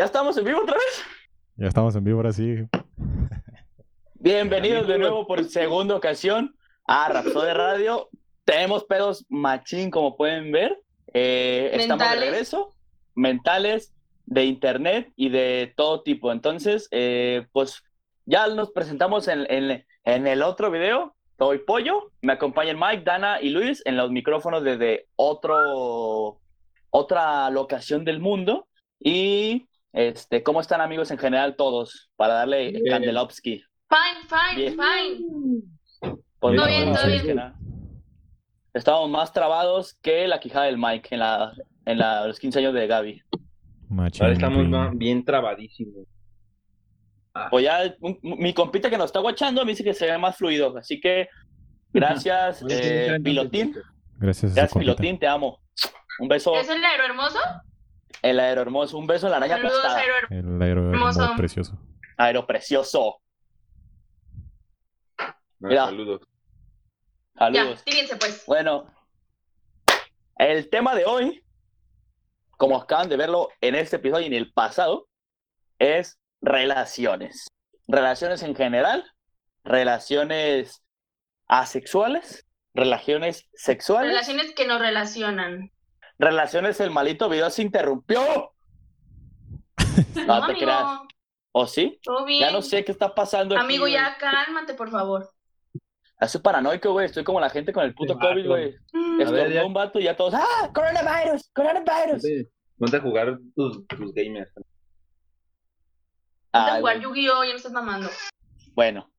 ¿Ya estamos en vivo otra vez? Ya estamos en vivo ahora sí. Bienvenidos de nuevo por segunda ocasión a Rapsode Radio. Tenemos pedos machín, como pueden ver. Eh, estamos de regreso. Mentales, de internet y de todo tipo. Entonces, eh, pues ya nos presentamos en, en- en el otro video. Soy Pollo, me acompañan Mike, Dana y Luis en los micrófonos desde otro, otra locación del mundo. Y este, ¿cómo están amigos en general todos? Para darle Bien. Kandelovsky. Fine, fine, Bien. fine. Pues, Todo no, bien, no, todo bien. que nada. Estábamos más trabados que la quijada del Mike en, la, en la- los 15 años de Gaby. Machín, Ahora estamos bien trabadísimos. Pues ya un- mi compita que nos está guachando me dice que se ve más fluido. Así que gracias, eh, ¿quién está en Pilotín. Gracias Gracias. Pilotín, te amo. Un beso, ¿Es el aero hermoso? El aero hermoso. Un beso en la araña Saludos, aplastada. aero hermoso. El aero Hermoso. hermoso, precioso. Aero precioso. Ah, Mira. Saludos. Ya, Saludos. fíjense pues. Bueno, el tema de hoy, como acaban de verlo en este episodio y en el pasado, es relaciones. Relaciones en general, relaciones asexuales, relaciones sexuales, Relaciones que nos relacionan. Relaciones el malito video se interrumpió. No, No, te amigo, creas. ¿O sí? todo bien. Ya no sé qué está pasando aquí, Amigo, güey. ya cálmate, por favor. Estoy paranoico, güey. Estoy como la gente con el puto. COVID, güey. Mm, ya. un vato y ya todos, ¡ah! ¡Coronavirus! ¡Coronavirus! Ponte, a jugar tus, tus gamers. Ponte a jugar. Yu-Gi-Oh! Ya no estás mamando. Bueno,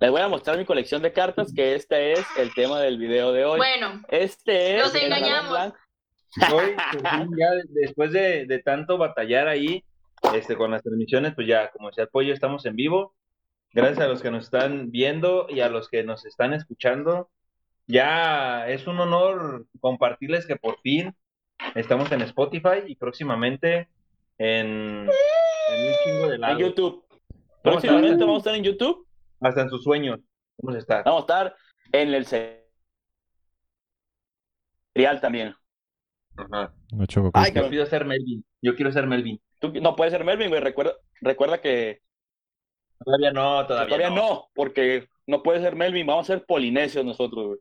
les voy a mostrar mi colección de cartas, que este es el tema del video de hoy. Bueno, Este es dragón engañamos. Hoy, ya de- después de, de tanto batallar ahí, este, con las transmisiones, pues ya, como decía el pollo, estamos en vivo. Gracias a los que nos están viendo y a los que nos están escuchando. Ya es un honor compartirles que por fin estamos en Spotify y próximamente en, en un chingo de En lados. YouTube. Próximamente estar- vamos a estar en YouTube. Hasta en sus sueños. Vamos a estar. Vamos a estar en el serial también. Ajá. No choco Ay, Yo quiero ser Melvin. Yo quiero ser Melvin. Tú no puedes ser Melvin, güey. Recuerda, recuerda que Todavía no, todavía, todavía no. porque no puede ser Melvin. Vamos a ser polinesios nosotros, güey.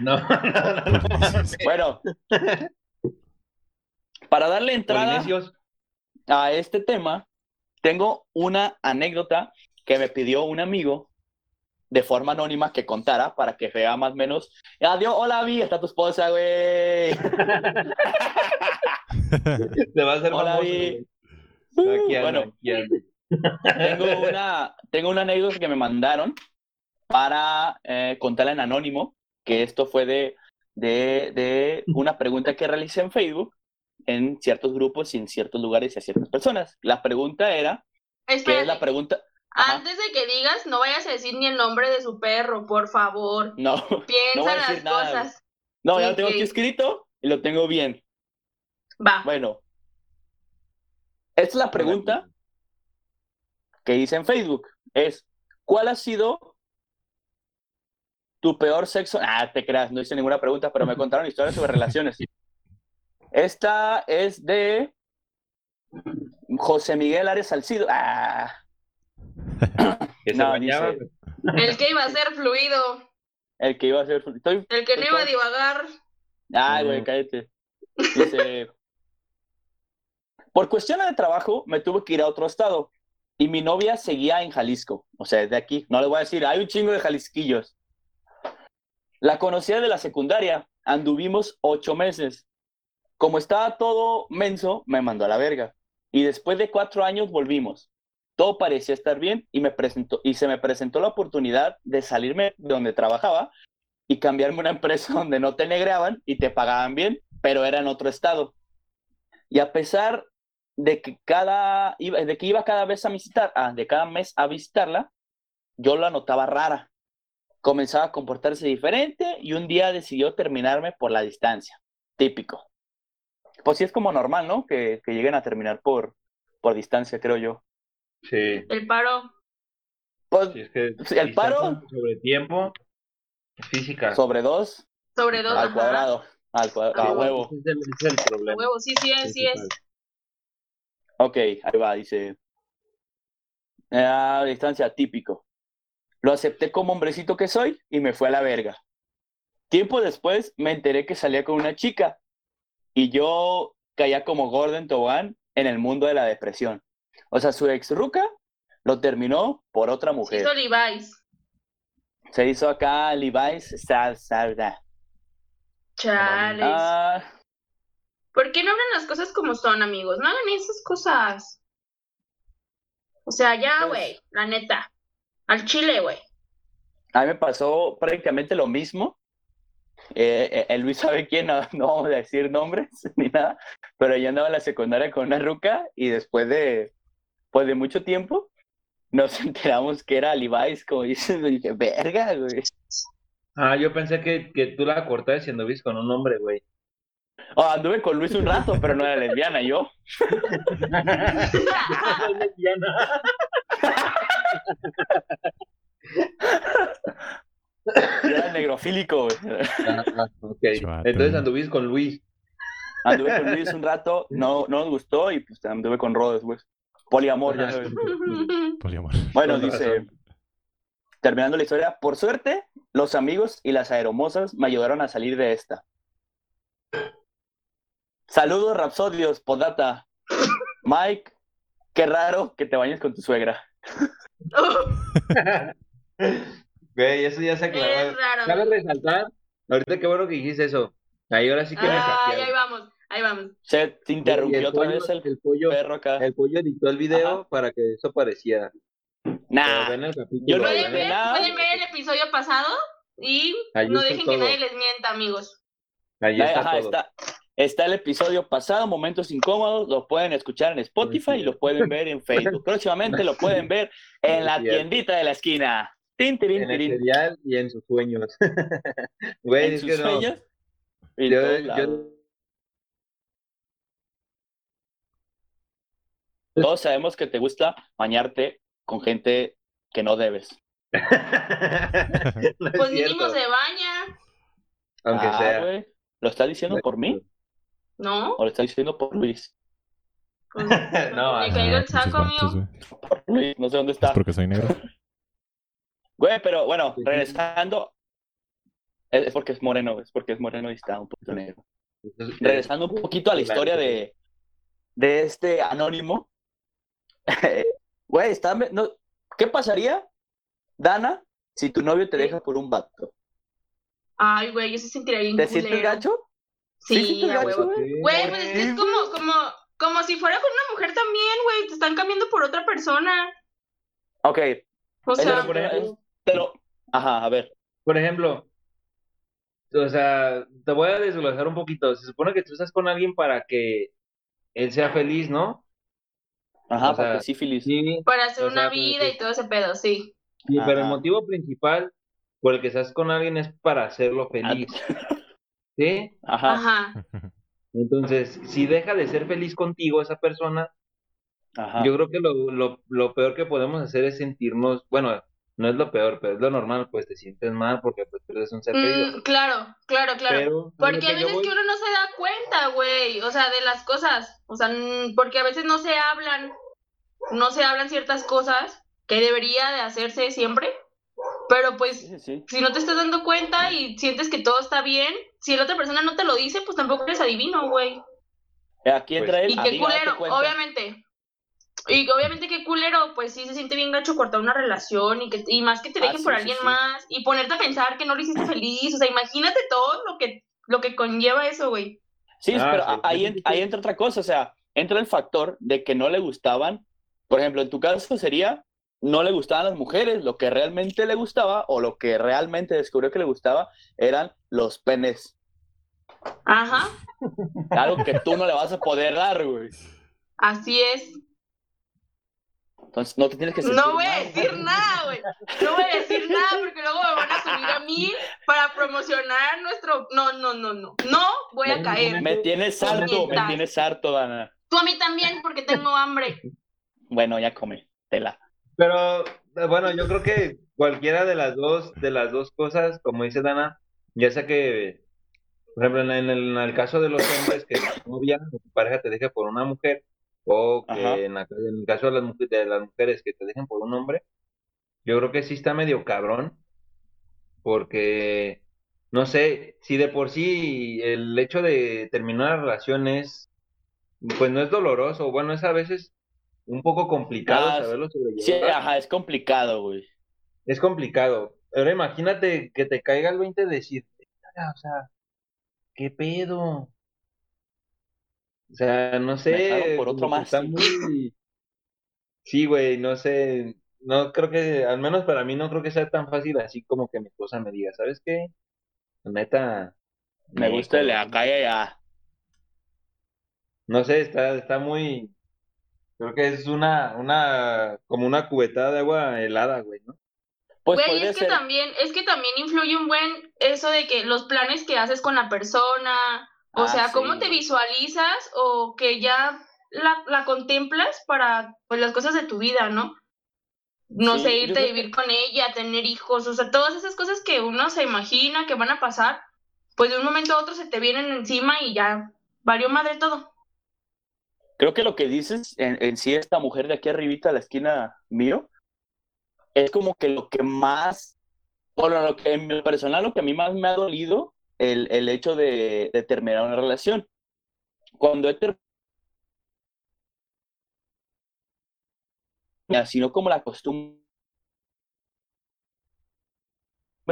No, no, no, no, no. Bueno, para darle entrada Polinesios, a este tema, tengo una anécdota que me pidió un amigo de forma anónima que contara para que vea más o menos. Adiós, hola, Vi, está tu esposa, güey. te va a hacer Hola, famoso. Vi. güey. Aquí anda, Bueno, aquí tengo una, tengo una anécdota que me mandaron para eh, contarla en anónimo, que esto fue de, de, de una pregunta que realicé en Facebook en ciertos grupos y en ciertos lugares y a ciertas personas. La pregunta era, ¿qué es espérate. la pregunta? Ajá. Antes de que digas, no vayas a decir ni el nombre de su perro, por favor. No, Piensa No voy a las decir nada, cosas. no, ya lo tengo aquí escrito y lo tengo bien. Va. Bueno, esta es la pregunta que hice en Facebook. Es, ¿cuál ha sido tu peor sexo? Ah, te creas, no hice ninguna pregunta, pero me contaron historias sobre relaciones. Esta es de José Miguel Ares Salcido. Ah, Que se No, bañaba. dice- El que iba a ser fluido. el que iba a ser... Estoy... El que no iba a divagar. Ay, güey, cállate. Dice, por cuestiones de trabajo me tuve que ir a otro estado y mi novia seguía en Jalisco, o sea, de aquí. No le voy a decir, hay un chingo de jalisquillos. La conocía de la secundaria, anduvimos ocho meses. Como estaba todo menso, me mandó a la verga. Y después de cuatro años volvimos. Todo parecía estar bien y, me presentó, y se me presentó la oportunidad de salirme de donde trabajaba y cambiarme a una empresa donde no te negreaban y te pagaban bien, pero era en otro estado. Y a pesar de que cada de que iba cada vez a visitar, ah, de cada mes a visitarla, yo la notaba rara. Comenzaba a comportarse diferente y un día decidió terminarme por la distancia. Típico. Pues sí es como normal, ¿no? Que, que lleguen a terminar por, por distancia, creo yo. Sí. El paro. Pues es que el paro- Sobre tiempo, física. sobre dos Sobre dos. al ajá. cuadrado, al cuadrado, a huevo. Es el, ese es el problema. Huevo, sí, sí es, sí es. Ok, ahí va, dice. A distancia, típico. Lo acepté como hombrecito que soy y me fue a la verga. Tiempo después me enteré que salía con una chica y yo caía como Gordon Tobogán en el mundo de la depresión. O sea, su ex ruca lo terminó por otra Se mujer. hizo Levi's. Se hizo acá Levi's Sal Salda. Chales. Ah, ¿Por qué no hablan las cosas como son, amigos? No hagan esas cosas. O sea, ya, Pues- güey, la neta. Al chile, güey. a mí me pasó prácticamente lo mismo. Eh, eh, el Luis sabe quién, no, no vamos a decir nombres ni nada, pero yo andaba en la secundaria con una ruca y después de, pues de mucho tiempo nos enteramos que era Levi's, como dices, y dije, verga, güey. Ah, yo pensé que, que tú la cortabas y anduviste con un hombre, güey. Oh, anduve con Luis un rato, pero no era lesbiana, yo. Soy lesbiana. Yo era negrofílico, güey. Ah. Entonces anduviste con Luis. Anduve con Luis un rato, no, no nos gustó y pues anduve con Rod después. Poliamor, ya sabes. Poliamor. Bueno, dice, terminando la historia, por suerte, los amigos y las aeromosas me ayudaron a salir de esta. Saludos, Rapsodios, podata. Mike, qué raro que te bañes con tu suegra. Güey, eso ya se aclaró. raro. Cabe resaltar, ahorita qué bueno que dijiste eso. Ahí ahora sí que me Ay, hackearon. ahí vamos, ahí vamos. Se te interrumpió el otra pollo- vez el el pollo, perro acá. el pollo editó el video Ajá. para que eso pareciera. Pero Nah, Yo no. Pueden ver, nada. pueden ver el episodio pasado y Ahí no dejen que nadie les mienta, amigos. Ahí está Ajá, todo. está, está el episodio pasado, Momentos Incómodos, lo pueden escuchar en Spotify y lo pueden ver en Facebook. Próximamente lo pueden ver en la tiendita de la esquina. Tin, tirín, En el serial y en sus sueños. Güey, en es sus que no. sueños. Yo- todos lados. Todos sabemos que te gusta bañarte con gente que no debes. No es Pues mínimo se baña, Aunque Ah, sea. ¿Lo estás diciendo por mí ¿no? o lo estás diciendo por Luis? Pues, No, me no, caigo el saco, amigo. Por Luis, no sé dónde Es está. porque soy negro. Güey, pero bueno, regresando. Es porque es moreno, es porque es moreno y está un poquito negro. Regresando un poquito a la historia de, de este anónimo. Güey, está, no, ¿qué pasaría, Dana, si tu novio te Sí. deja por un vato? Ay, güey, yo se sentiría bien ¿Te sientes gacho? Sí, sientes a gacho, huevo. güey? Güey, pues es que es como, como, como si fuera con una mujer también, güey. Te están cambiando por otra persona. Ok, O sea, es- por ejemplo- pero, ajá, a ver. Por ejemplo, o sea, te voy a desglosar un poquito. Se supone que tú estás con alguien para que él sea feliz, ¿no? Ajá, O sea, porque sífilis. Sí, para hacer una sea, vida y todo ese pedo, sí. sí, pero el motivo principal por el que estás con alguien es para hacerlo feliz. ¿Sí? Ajá, Ajá. Entonces, si deja de ser feliz contigo esa persona, ajá. yo creo que lo, lo, lo peor que podemos hacer es sentirnos, bueno, no es lo peor, pero es lo normal, pues te sientes mal porque pues tú eres un ser querido. Mm, claro, claro, claro. Pero, lo Porque que a veces voy- que uno no se da cuenta, güey, o sea, de las cosas, o sea, porque a veces no se hablan, no se hablan ciertas cosas que debería de hacerse siempre, pero pues sí, sí. si no te estás dando cuenta y sientes que todo está bien, si la otra persona no te lo dice, pues tampoco eres adivino, güey. Aquí entra Pues- él. Y qué culero, obviamente. Y obviamente qué culero, pues sí se siente bien gacho cortar una relación y que y más que te Ah, dejen sí, por sí, alguien sí. más y ponerte a pensar que no lo hiciste feliz, o sea, imagínate todo lo que lo que conlleva eso, güey. Sí, Ah, pero sí. ahí, ahí entra otra cosa, o sea, entra el factor de que no le gustaban, por ejemplo, en tu caso sería, no le gustaban las mujeres, lo que realmente le gustaba o lo que realmente descubrió que le gustaba eran los penes, Ajá, algo que tú no le vas a poder dar, güey. así es. Entonces no te tienes que sentir No voy a decir nada, güey. No voy a decir nada porque luego me van a subir a mí para promocionar nuestro No, no, no, no. No voy a caer. Me tienes harto, me tienes harto, Dana. Tú a mí también porque tengo hambre. Bueno, ya come, tela. Pero eh, bueno, yo creo que cualquiera de las dos, de las dos cosas, como dice Dana, ya sea que, por ejemplo, en el, en el caso de los hombres que la novia o tu pareja te deje por una mujer, o que en, la- en el caso de las, mujeres, de las mujeres que te dejen por un hombre, yo creo que sí está medio cabrón, porque, no sé, si de por sí el hecho de terminar una relación es, pues no es doloroso, bueno, es a veces un poco complicado Ah, saberlo Sí, sobrellevar. ajá, es complicado, güey. Es complicado. Ahora imagínate que te caiga el 20 de decir, "Verga, o sea, ¿qué pedo? O sea, no sé, por otro más. está muy... Sí, güey, no sé, no creo que, al menos para mí no creo que sea tan fácil así como que mi esposa me diga, ¿sabes qué? Neta, Me me gusta el de cabrón". acá y allá. No sé, está, está muy, creo que es una, una, como una cubetada de agua helada, güey, ¿no? Pues Güey, es que ser. también, es que también influye un buen eso de que los planes que haces con la persona, o Ah, sea, sí, cómo te visualizas o que ya la, la contemplas para pues las cosas de tu vida, ¿no? No Sí, sé, irte a vivir con ella, tener hijos, o sea, todas esas cosas que uno se imagina que van a pasar, pues de un momento a otro se te vienen encima y ya valió madre todo. Creo que lo que dices en, en sí esta mujer de aquí arribita a la esquina mío es como que lo que más, bueno, lo que en mi personal, lo que a mí más me ha dolido el, el hecho de, de terminar una relación. Cuando he terminado, sino como la costumbre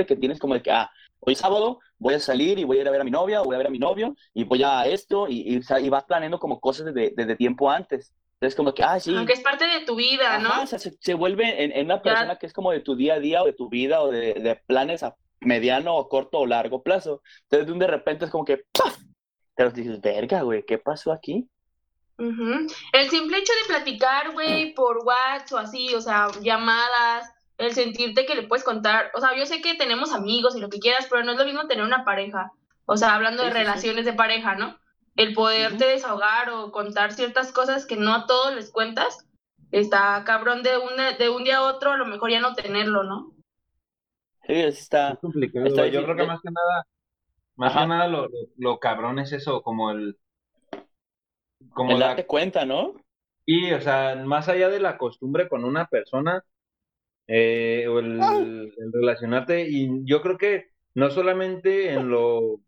que tienes como de que, ah, hoy sábado voy a salir y voy a ir a ver a mi novia o voy a ver a mi novio y voy a esto y, vas planeando como cosas desde, desde tiempo antes. Entonces como que, ah, sí, Aunque es parte de tu vida, ¿no? Ajá, o sea, se, se vuelve en, en una persona que es como de tu día a día o de tu vida o de, de planes a mediano o corto o largo plazo. Entonces de un de repente es como que ¡paf! Te los dices, verga, güey, ¿qué pasó aquí? Ujú. El simple hecho de platicar, güey, por WhatsApp o así, o sea, llamadas, el sentirte que le puedes contar, o sea, yo sé que tenemos amigos y lo que quieras, pero no es lo mismo tener una pareja, o sea, hablando de Sí, sí, sí. relaciones de pareja, ¿no? El poderte desahogar o contar ciertas cosas que no a todos les cuentas, está cabrón de un, de un día a otro, a lo mejor ya no tenerlo, ¿no? Sí, está. Es complicado, Está. Yo creo que más que nada, más Ajá. que nada lo, lo, lo cabrón es eso, como el, como El la, darte cuenta, ¿no? y, o sea, más allá de la costumbre con una persona, eh, o el, el relacionarte, y yo creo que no solamente en lo,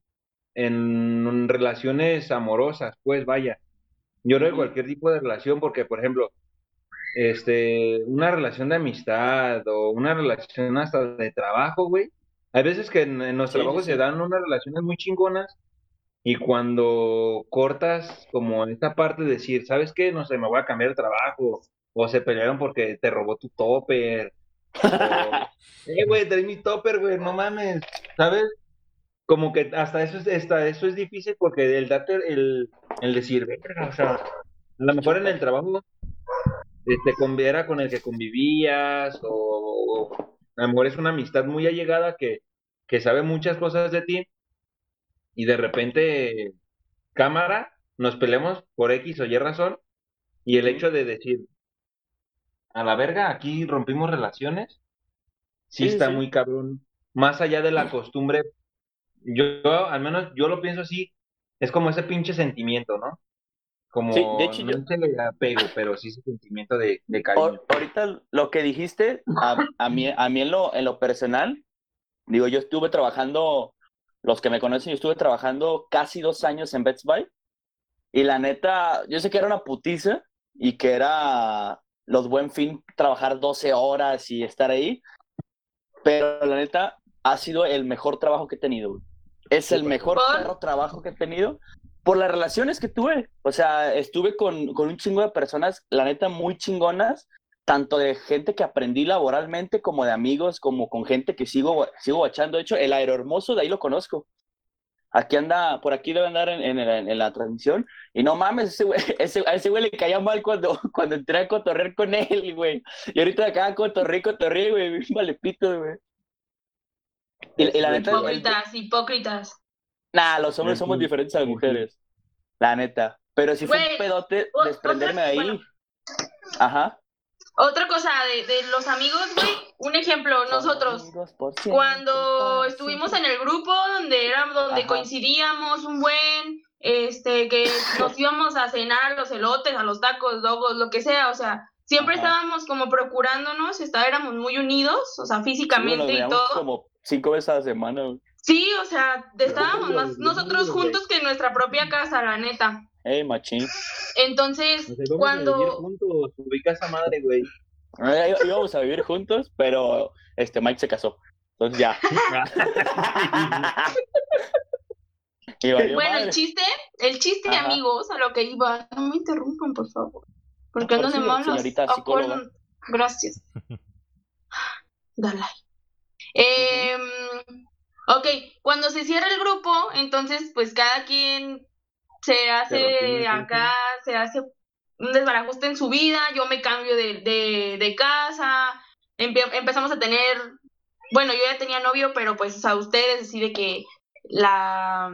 en relaciones amorosas, pues vaya, yo creo que cualquier tipo de relación, porque por ejemplo, este, una relación de amistad o una relación hasta de trabajo, güey. Hay veces que en, en los Sí, trabajos sí. se dan unas relaciones muy chingonas y cuando cortas como esta parte de decir, ¿sabes qué? No sé, me voy a cambiar de trabajo o se pelearon porque te robó tu topper eh, güey, trae mi topper, güey, no mames, ¿sabes? Como que hasta eso es, hasta eso es difícil porque el darte, el, el decir, o sea, a lo mejor en el trabajo este, con, era con el que convivías o, o a lo mejor es una amistad muy allegada que, que sabe muchas cosas de ti y de repente, cámara, nos peleamos por X o Y razón y el hecho de decir, a la verga, aquí rompimos relaciones, sí está sí. muy cabrón, más allá de la costumbre, yo, yo, al menos yo lo pienso así, es como ese pinche sentimiento, ¿no? Como, Sí, de hecho, no yo- se le apego, pero sí ese sentimiento de, de cariño. ahorita lo que dijiste, a, a mí, a mí en, lo, en lo personal, digo, yo estuve trabajando, los que me conocen, yo estuve trabajando casi dos años en Best Buy y la neta, yo sé que era una putiza y que era los buen fin trabajar 12 horas y estar ahí, pero la neta ha sido el mejor trabajo que he tenido. Es el mejor trabajo que he tenido por las relaciones que tuve. O sea, estuve con, con un chingo de personas, la neta, muy chingonas, tanto de gente que aprendí laboralmente, como de amigos, como con gente que sigo, sigo guachando. De hecho, el aerohermoso, de ahí lo conozco. Aquí anda, por aquí debe andar en, en, la transmisión. Y no mames, ese güey, ese, a ese güey le caía mal cuando, cuando entré a cotorrear con él, güey. Y ahorita acá cotorré, cotorré, güey, bien malepito, güey. Y, y la neta, Hipócritas, hipócritas. Nah, los hombres somos diferentes a las mujeres. La neta. Pero si fue un pedote o- desprenderme de ahí. bueno. Ajá. Otra cosa de, de los amigos, güey, un ejemplo, nosotros, cuando estuvimos en el grupo donde era donde Ajá. coincidíamos un buen este, que nos íbamos a cenar a los elotes, a los tacos, dogos, lo que sea, o sea, siempre Ajá. estábamos como procurándonos, está, éramos muy unidos, o sea, Sí, físicamente y todo. como cinco veces a la semana. Sí, o sea, estábamos más nosotros juntos que en nuestra propia casa, la neta. Ey, machín. Entonces, a cuando... vivir juntos, esa madre, güey. Eh, Íbamos a vivir juntos, pero este Mike se casó. Entonces ya. y valió Bueno, madre. el chiste, el chiste, Ajá. amigos, a lo que iba. No me interrumpan, por favor. Porque No, de psicóloga. Acuerdan- Gracias. Dale. Eh, ok, cuando se cierra el grupo, entonces, pues cada quien se hace acá, se hace un desbarajuste en su vida. Yo me cambio de, de, de casa. empe- empezamos a tener. Bueno, yo ya tenía novio, pero pues a ustedes, así de que la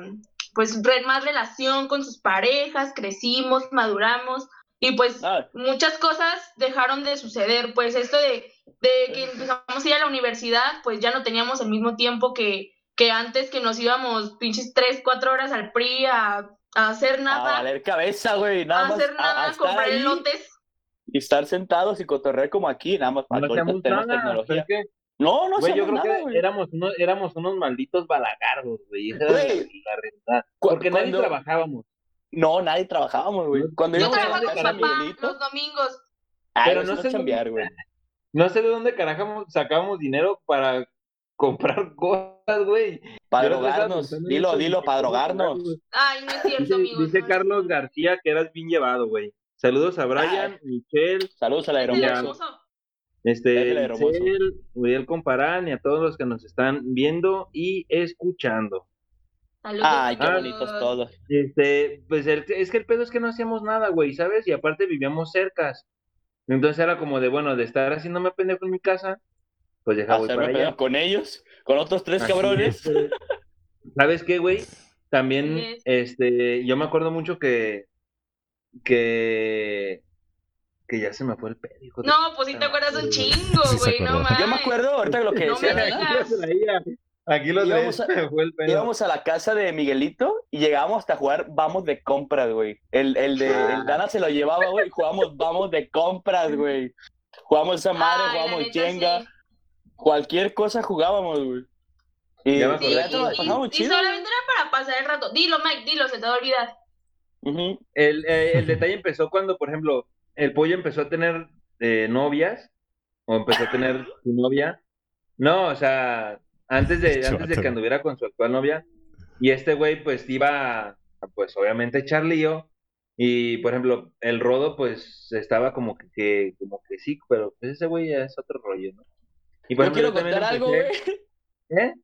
pues más relación con sus parejas, crecimos, maduramos y pues Ah, muchas cosas dejaron de suceder, pues esto de, de que empezamos a ir a la universidad, pues ya no teníamos el mismo tiempo que, que antes que nos íbamos pinches tres, cuatro horas al PRI a, a hacer a nada, valer cabeza, güey. a Nada más hacer a- nada, a a comprar ahí elotes. y estar sentados y cotorrear como aquí, nada más. No ahorita hacíamos tenemos nada. es que, No, no güey, yo creo nada, que güey. éramos unos, éramos unos malditos balagardos, güey. Esa Güey. la realidad. Porque nadie cuando- trabajábamos. No, nadie trabajábamos, güey. No- Cuando Yo no a la con papá Miguelito, los domingos. ay, Pero no no sé es chambear, güey. No sé de dónde carajamos sacábamos dinero para comprar cosas, güey. Para drogarnos. Dilo, dilo, para drogarnos. Ay, no es cierto, Dice, amigos. dice Carlos. García que eras bien llevado, güey. Saludos a Brian, Michelle, Saludos a la Es el Ya. hermoso. hermoso. este, Hermoso. Itzel, Uriel Comparán y a todos los que nos están viendo y escuchando. Saludos, Ay, qué Ah. bonitos todos. Este, pues el- es que el pedo es que no hacíamos nada, güey, ¿sabes? Y aparte vivíamos cercas. Entonces era como de, bueno, de estar haciéndome pendejo en mi casa, pues deja voy para allá. con ellos, con otros tres Así cabrones. es. ¿Sabes qué, güey? También, este, yo me acuerdo mucho que, que, que ya se me fue el pedo, hijo de- No, pues sí te acuerdas un chingo, Sí güey, no mames. Yo me acuerdo ahorita de lo que No decía. Aquí lo Íbamos a- se me fue el pedo. Íbamos a la casa de Miguelito y llegábamos hasta jugar vamos de compras, güey. El, el de el Dana se lo llevaba, güey, y jugábamos vamos de compras, güey. Jugábamos esa madre, Ay, neta, Jenga, sí. Cualquier cosa jugábamos, güey. Y, Ya me chido. solamente era para pasar el rato. Dilo, Mike, dilo, se te va a olvidar. El, eh, el detalle empezó cuando, por ejemplo, el pollo empezó a tener eh, novias, o empezó a tener su novia. No, o sea, antes de, antes de que anduviera con su actual novia, y este güey, pues iba, a, pues obviamente echar lío. Y por ejemplo, el rodo, pues estaba como que, que- como que sí, pero pues ese güey ya es otro rollo, ¿no? Y por Yo quiero contar algo, güey. ¿Eh?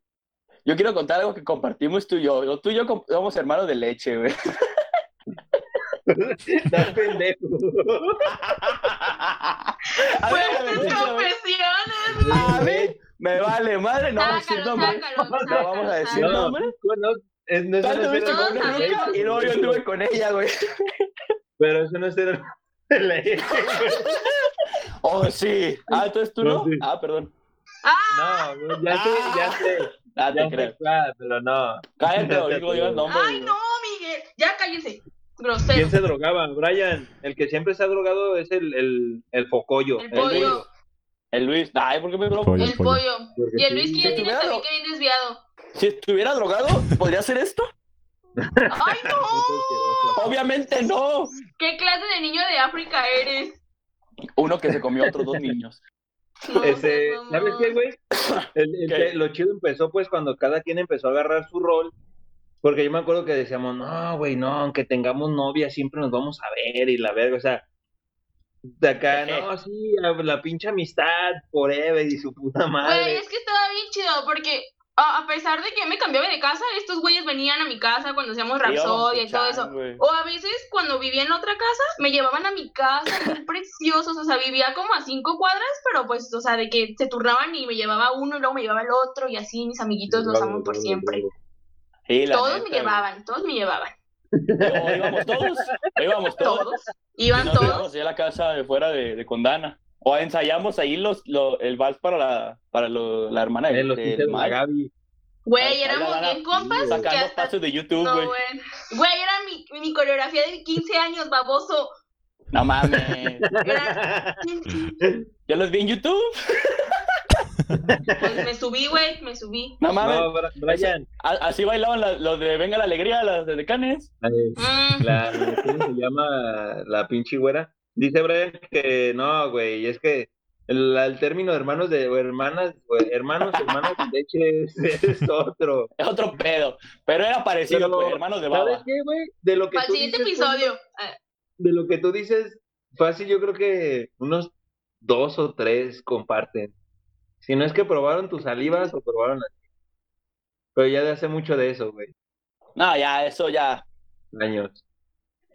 Yo quiero contar algo que compartimos tú y yo. Tú y yo somos hermanos de leche, güey. Estás pendejo. Fuertes ver. confesiones. A ver, me vale madre, no vamos a decir nombre. No vamos a decir. No, nombre. no, es- con Todos una hermano de ruca sabemos. y luego yo anduve con ella, güey. Pero eso no es ser hermano de leche, güey. Oh, sí. Ah, entonces tú no. No, sí. Ah, perdón. ¡Ah! No, ya sé, ya sé. Ah, Ya te creo. claro, pero no. Cállate, o digo yo el nombre. ¡Ay, no, Miguel! Ya cállense. Grosero. ¿Quién se drogaba? Brian, el que siempre se ha drogado es el, el, el focollo. El El pollo. Luis. El Luis. Ay, ¿por qué me drogo? Pollo. El pollo. Y el. Luis que ya Si tiene también que bien desviado. Si estuviera drogado, ¿podría hacer esto? ¡Ay, no! Obviamente no. ¿Qué clase de niño de África eres? Uno que se comió a otros dos niños. No, Este. ¿Sabes qué, güey? El- el ¿Qué? lo chido empezó pues cuando cada quien empezó a agarrar su rol. Porque yo me acuerdo que decíamos, no, güey, no, aunque tengamos novia, siempre nos vamos a ver y la verga, o sea, de acá, no, sí, la, la pinche amistad forever y su puta Güey, madre. es que estaba bien chido porque a, a pesar de que yo me cambiaba de casa, estos güeyes venían a mi casa cuando hacíamos Rapsodia y todo eso. O a veces cuando vivía en otra casa, me llevaban a mi casa, bien preciosos, o sea, vivía como a cinco cuadras, pero pues, o sea, de que se turnaban y me llevaba uno y luego me llevaba el otro y así mis amiguitos los amo por siempre. Sí, Todos neta, me llevaban, todos me llevaban, O íbamos todos. íbamos todos. todos, Y iban nos todos. a la casa de fuera de, de Condana. O ensayamos ahí los, lo- el vals para la, para lo- la hermana de, Eh, los de la. Gaby. Güey, éramos bien compas Sacando hasta... pasos de YouTube, No, güey. güey. Güey, era mi, mi coreografía de 15 años, baboso. No mames. Era... Yo los vi en YouTube. Pues me subí, güey, me subí. No mames. No, Brian, Así bailaban la- los de Venga la Alegría, las de Decanes. eh, Mm, la, ¿cómo se llama la pinche güera? Dice Brian que no, güey, es que el, el término hermanos de o hermanas, o hermanos, hermanas de leche es, es otro. Es otro pedo. Pero era parecido, Pero, pues, hermanos de ¿Sabes baba. qué, güey? De lo que para el tú siguiente dices, episodio. de lo que tú dices, fácil, yo creo que unos dos o tres comparten. Si no es que probaron tus salivas o probaron las Pero ya de hace mucho de eso, güey. No, ya, eso ya. Años.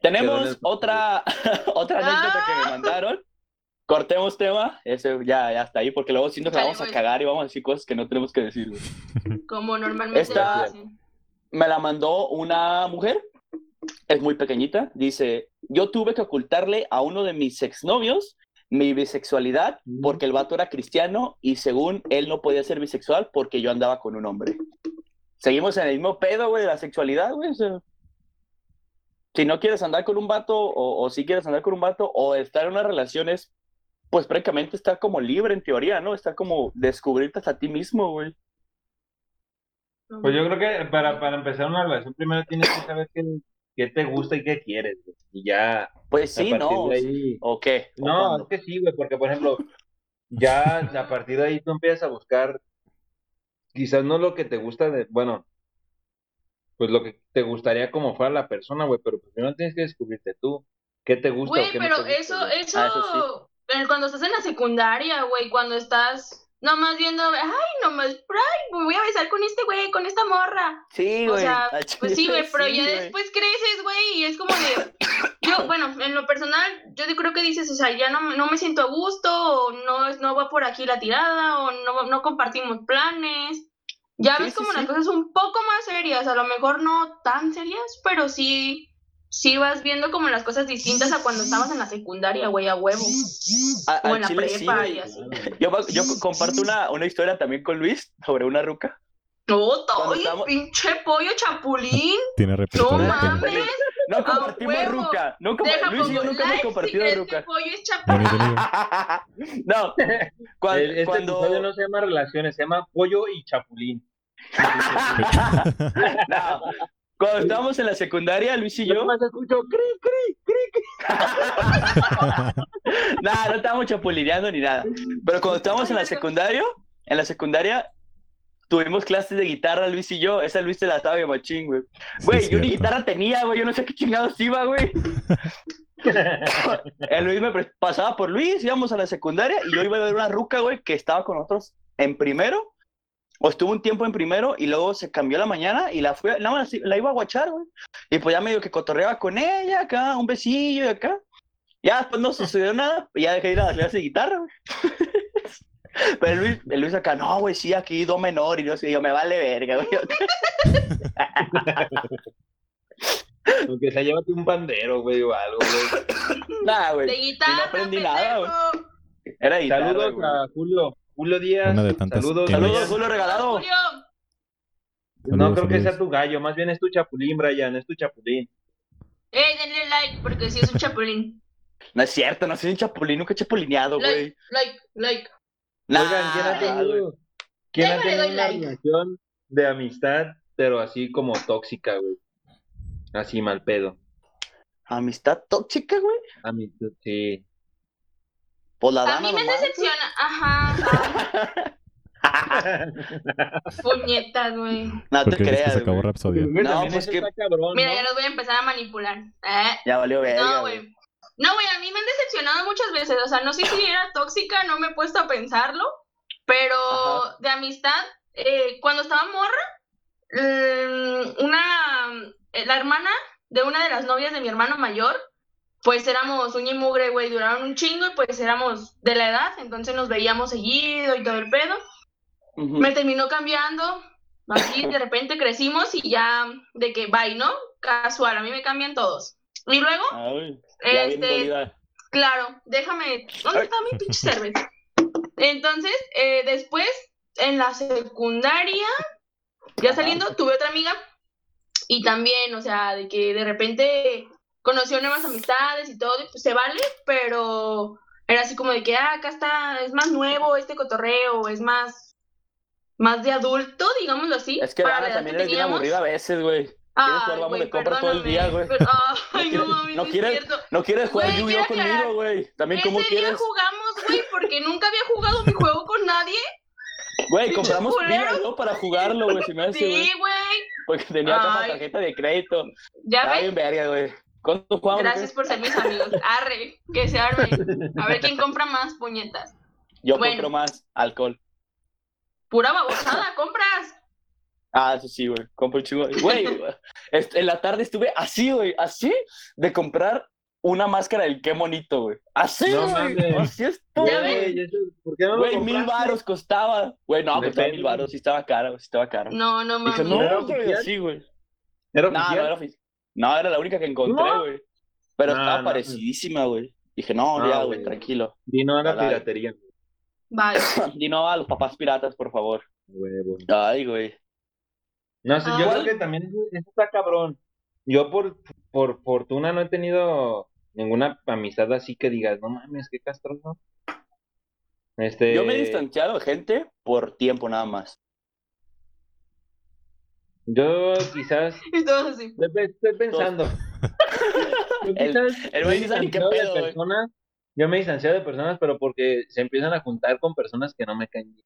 Tenemos otra, otra anécdota que me mandaron. Cortemos tema. Ese ya, ya está ahí, porque luego siento que vamos a cagar y vamos a decir cosas que no tenemos que decir. güey. como normalmente Esta-. Me la mandó una mujer. Es muy pequeñita. Dice: Yo tuve que ocultarle a uno de mis exnovios mi bisexualidad Mm. porque el vato era cristiano y según él no podía ser bisexual porque yo andaba con un hombre. Seguimos en el mismo pedo, güey, de la sexualidad, güey. o sea, si no quieres andar con un vato o, o si quieres andar con un vato o estar en una relación es, pues prácticamente estar como libre en teoría, ¿no? Estar como descubrirte hasta ti mismo, güey. Pues yo creo que para, para empezar una relación primero tienes que saber qué, qué te gusta y qué quieres, güey. Y ya Pues a sí, ¿no? ahí... ¿O qué? ¿O No, es que sí, güey, porque por ejemplo, ya a partir de ahí tú empiezas a buscar, quizás no lo que te gusta de, bueno, pues lo que te gustaría como fuera la persona, güey, pero primero tienes que descubrirte tú, qué te gusta o Güey, qué no pero te gusta, eso, güey. eso, Ah, eso cuando estás en la secundaria, güey, cuando estás nomás viendo, ay, nomás, ay, me voy a besar con este güey, con esta morra. Sí, O güey. sea, al Pues sí, güey, pero ya después creces, güey, y es como de, yo, bueno, en lo personal, yo creo que dices, o sea, ya no, no me siento a gusto, o no, no va por aquí la tirada, o no, no compartimos planes. Ya Sí, ves sí, como las sí. cosas un poco más serias, a lo mejor no tan serias, pero sí, sí vas viendo como las cosas distintas a cuando estabas en la secundaria, güey, a huevo. A- O al en la chile sí, prepa y así. Yo, yo comparto una, una historia también con Luis sobre una ruca. No, Cuando oye, estábamos- pinche pollo chapulín. Tiene No repertorio. mames. tiene. No compartimos ruca. No compa- Deja Luis y yo nunca hemos like si compartido crees que ruca. No. Cuando, El- Este cuando- episodio no se llama relaciones, se llama pollo y chapulín. no. Cuando estábamos en la secundaria, Luis y Yo yo, nomás escucho cri, cri. nada, no estábamos chapulineando ni nada. Pero cuando estábamos en la secundaria, en la secundaria, tuvimos clases de guitarra, Luis y yo. Esa Luis se la estaba de machín, güey. Güey, yo ni guitarra tenía, güey. Yo no sé qué chingados iba, güey. El Luis me pasaba por Luis, íbamos a la secundaria y yo iba a ver una ruca, güey, que estaba con nosotros en primero. O estuvo un tiempo en primero y luego se cambió la mañana y la fui, a- nada más la iba a guachar, güey. Y pues ya medio que cotorreaba con ella acá, un besillo y acá. Ya después no sucedió nada, y ya dejé de ir a las clases de guitarra, güey. Pero el Luis, el Luis acá, no, güey, sí, aquí do menor y yo, sí, yo me vale verga, güey. Aunque sea, llévate un pandero, güey, o algo, güey. Nada, güey. De Y guitarra, no aprendí nada, güey. Era guitarra, Saludos güey. a Julio. Julio Díaz. Una de tantas Saludos. Saludos. Julio regalado. Julio, No Saludos, creo que saludos. sea tu gallo, más bien es tu chapulín, Brian, es tu chapulín. eh, denle like, porque sí es un chapulín. No es cierto, no soy un chapulín, nunca he chapulineado, güey. Like, like, like. Nah, Oigan, ¿quién ha tenido, ¿quién ha tenido una like. relación de amistad, pero así como tóxica, güey? Así mal pedo. Amistad tóxica, güey. Amistad, sí. Pues la A mí me nomás. decepciona. Ajá. Puñetas, güey. No te creas, se acabó güey. Rhapsody. Güey, No, pues que- está cabrón, Mira, ¿no? ya los voy a empezar a manipular. Eh, Ya valió verga, No, güey. No, güey, a mí me han decepcionado muchas veces. O sea, no sé si era tóxica, no me he puesto a pensarlo. Pero Ajá. de amistad, eh, cuando estaba morra, mm, una. eh, la hermana de una de las novias de mi hermano mayor, pues éramos uña y mugre, güey, duraron un chingo y pues éramos de la edad, entonces nos veíamos seguido y todo el pedo. Me terminó cambiando. Así de repente crecimos y ya de que bye, ¿no? Casual, a mí me cambian todos. Y luego, Ay, este, claro, déjame. ¿Dónde está mi pinche cerveza? Entonces, eh, después, en la secundaria, Ya saliendo, tuve otra amiga y también, o sea, de que de repente conoció nuevas amistades y todo, y pues se vale, pero era así como de que, ah, acá está, es más nuevo este cotorreo, es más, más de adulto, digámoslo así. Es que para Dana también que eres bien aburrida a veces, güey. ¿Quieres Ay, jugar vamos güey, de compra todo el día, güey? Ay, No mami, no no es quieres- cierto. No quieres jugar Güey, Yu-Gi-Oh quiero aclarar, conmigo, güey. También, ¿cómo Ese día quieres? jugamos, güey, porque nunca había jugado mi juego con nadie. Güey, compramos ¿no? Para jugarlo, güey. Se me hace, güey. Sí, güey. Porque tenía Ay. tarjeta de crédito. Ya ves. bien verga, güey. ¿Cuánto jugamos? Gracias por ser mis amigos. Arre, que se arme. A ver quién compra más puñetas. Yo Bueno. compro más alcohol. Pura babosada, compras. Ah, eso sí, güey. Compro chingo. Güey, en la tarde estuve así, güey. Así de comprar una máscara del qué bonito, güey. Así, No güey. mames. Así es todo, Ya ves. güey. Güey, eso- ¿Por qué no Güey, mil varos costaba. Güey, no, costaba Depende. mil varos. Sí estaba caro, sí estaba caro. No, no Dije, mames. no, ¿Era güey, oficial? así, güey. ¿Era No, no oficial? era oficial. No, era la única que encontré, ¿No? güey. Pero No, estaba no, parecidísima, güey. Dije, no, ya, güey, tranquilo. Y no era Ojalá. piratería. Vale. Y no a los papás piratas, por favor. Huevo. Ay, güey. No sé, yo Ah. creo que también eso, eso está cabrón. Yo por, por fortuna no he tenido ninguna amistad así que digas, no mames, qué castroso. Este, Yo me he distanciado de gente por tiempo nada más. Yo quizás Y todos así. estoy, estoy pensando. Yo El- quizás el me de pedo, güey. personas, yo me he distanciado de personas, pero porque se empiezan a juntar con personas que no me caen bien.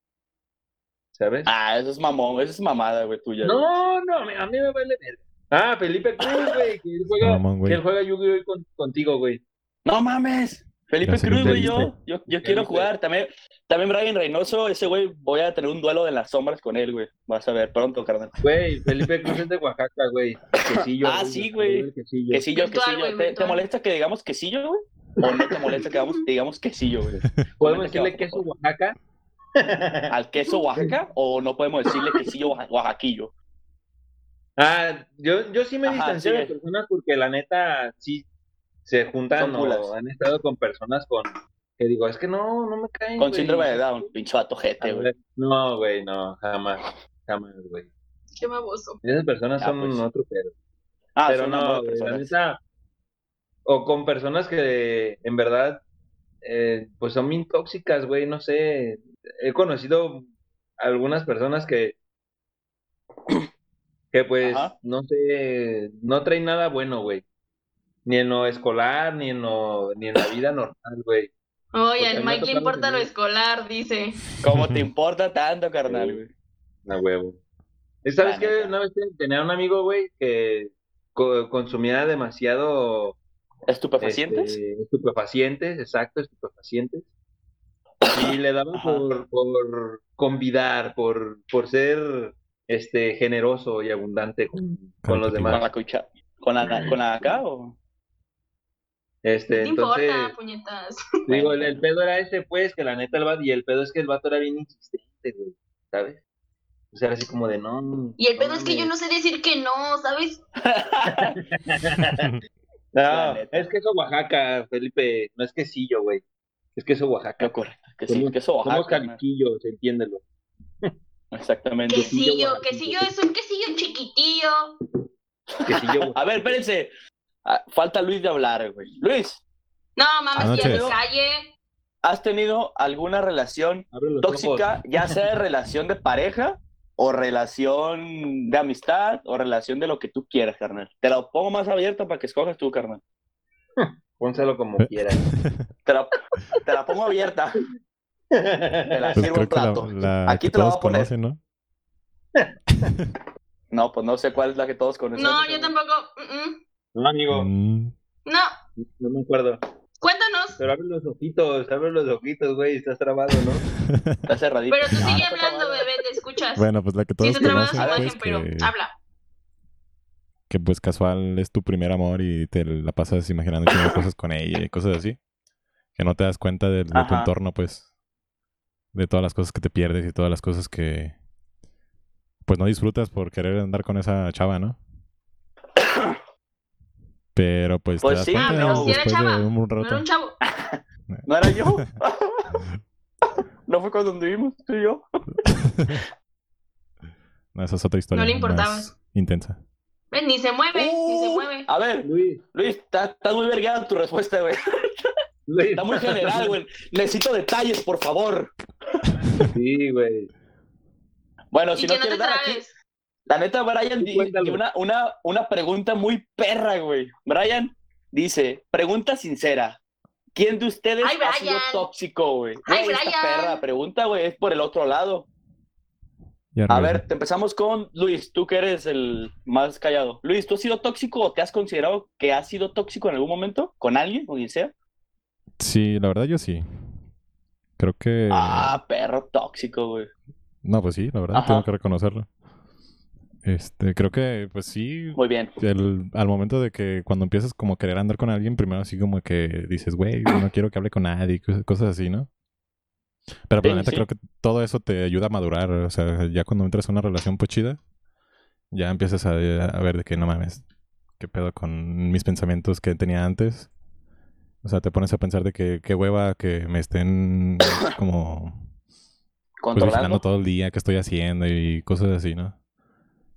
¿Sabes? Ah, eso es mamón, eso es mamada, güey, tuya. güey. No, no, a mí, a mí me vale verga. Ah, Felipe Cruz, güey, que él juega, Mamón, güey. que él juega Yu-Gi-Oh con- contigo, güey. No mames. Felipe Cruz, güey, yo, yo, yo quiero jugar. También, también Brian Reynoso, ese güey, voy a tener un duelo en las sombras con él, güey. Vas a ver pronto, carnal. Güey, Felipe Cruz es de Oaxaca, güey. Quesillo. Ah, sí, güey. Quesillo. Quesillo, quesillo. ¿Te, molesta que digamos quesillo, güey? ¿O no te molesta que digamos, digamos quesillo, güey? ¿Podemos decirle queso Oaxaca? ¿Al queso Oaxaca? ¿O no podemos decirle quesillo oaxa- oaxaquillo? Ah, yo, yo sí me distancié de personas porque la neta sí se juntan o han estado con personas con que digo, es que no, no me caen. Con güey. síndrome de Down, pinche vato A jete, güey. No, güey, no, jamás, jamás, güey. Qué baboso. Esas personas Ah, son pues. otro pedo. Ah, pero no, güey, la neta, o con personas que en verdad, eh, pues son bien tóxicas, güey, no sé, he conocido algunas personas que, que pues, Ajá. no sé, no traen nada bueno, güey, ni en lo escolar, ni en lo, ni en la vida normal, güey. Oye, al Mike le importa lo escolar, dice. ¿Cómo te importa tanto, carnal, güey? A huevo. ¿Y ¿Sabes qué? Una vez tenía un amigo, güey, que co- consumía demasiado ¿Estupefacientes? Este, estupefacientes, exacto, estupefacientes. Y le daban por, por convidar, por, por ser este generoso y abundante con, con los Caritativo. ¿Con demás. la cucha? ¿Con la, con la acá o...? Este, No entonces, importa, puñetas. digo, el, el pedo era ese, pues, que la neta el vato, y el pedo es que el vato era bien insistente, güey, ¿sabes? O sea, era así como de no. Y el pedo no es que yo no sé decir que no, ¿sabes? No, es queso Oaxaca, Felipe, no es quesillo, güey. Es queso Oaxaca. No, correcto. Que sí, Somos- que eso Somos Oaxaca, carnal. caliquillos, entiéndelo. Exactamente. Quesillo, quesillo es un quesillo chiquitillo. Quesillo A ver, espérense. Ah, Falta Luis de hablar, güey. Luis, No, mames, que calle. ¿has tenido alguna relación ojos. tóxica, ya sea relación de pareja o relación de amistad o relación de lo que tú quieras, carnal? Te la pongo más abierta para que escojas tú, carnal. Pónselo como quieras. Te la, te la pongo abierta. Te la Pues sirvo en la, plato. la Aquí te lo voy a poner. conocen, ¿no? No, pues no sé cuál es la que todos conocemos. No, yo tampoco. mm, mm. No, amigo, Mm, No, no me acuerdo. cuéntanos. Pero abre los ojitos, abre los ojitos, güey, estás trabado, ¿no? Está cerradito. Pero tú Ah, sigue no hablando, bebé, te escuchas. bueno, pues la que sí, todos se trabada su conocen, imagen, pues, pero que, habla. que pues casual es tu primer amor y te la pasas imaginando de cosas con ella y cosas así. Que no te das cuenta de, de tu entorno, pues. De todas las cosas que te pierdes y todas las cosas que pues no disfrutas por querer andar con esa chava, ¿no? Pero pues, Pues te das sí, cuenta pero si era chava, de un No rato. era un chavo. ¿No era yo? ¿No fue cuando anduvimos tú y yo? Esa es otra historia. No le importaba. más intensa. Ven, Ni se mueve, ni se Uh, mueve. A ver, Luis, Luis, está, está muy vergueada tu respuesta, güey. Luis. Está muy general, güey. Necesito detalles, por favor. Sí, güey. Bueno, Y si que no no te quieres dar aquí. La neta, Brian, di una, una, una pregunta muy perra, güey. Brian dice, pregunta sincera. ¿Quién de ustedes Ay, ha sido Brian. tóxico, güey? Ay, Güey, esta Brian. perra pregunta, güey, es por el otro lado. Ya A ver, te empezamos con Luis, tú que eres el más callado. Luis, ¿tú has sido tóxico o te has considerado que has sido tóxico en algún momento con alguien o quien sea? Sí, la verdad yo sí. Creo que... Ah, perro tóxico, güey. No, pues sí, la verdad, Ajá. tengo que reconocerlo. Este, creo que, pues sí, Muy bien. el- al momento de que cuando empiezas como a querer andar con alguien, primero así como que dices, güey, no quiero que hable con nadie, cos- cosas así, ¿no? Pero pues, Sí, la neta sí. creo que todo eso te ayuda a madurar, o sea, ya cuando entras a una relación pues chida, ya empiezas a, a ver de que no mames, qué pedo con mis pensamientos que tenía antes. O sea, te pones a pensar de que qué hueva que me estén como pues vigilando todo el día qué estoy haciendo y cosas así, ¿no?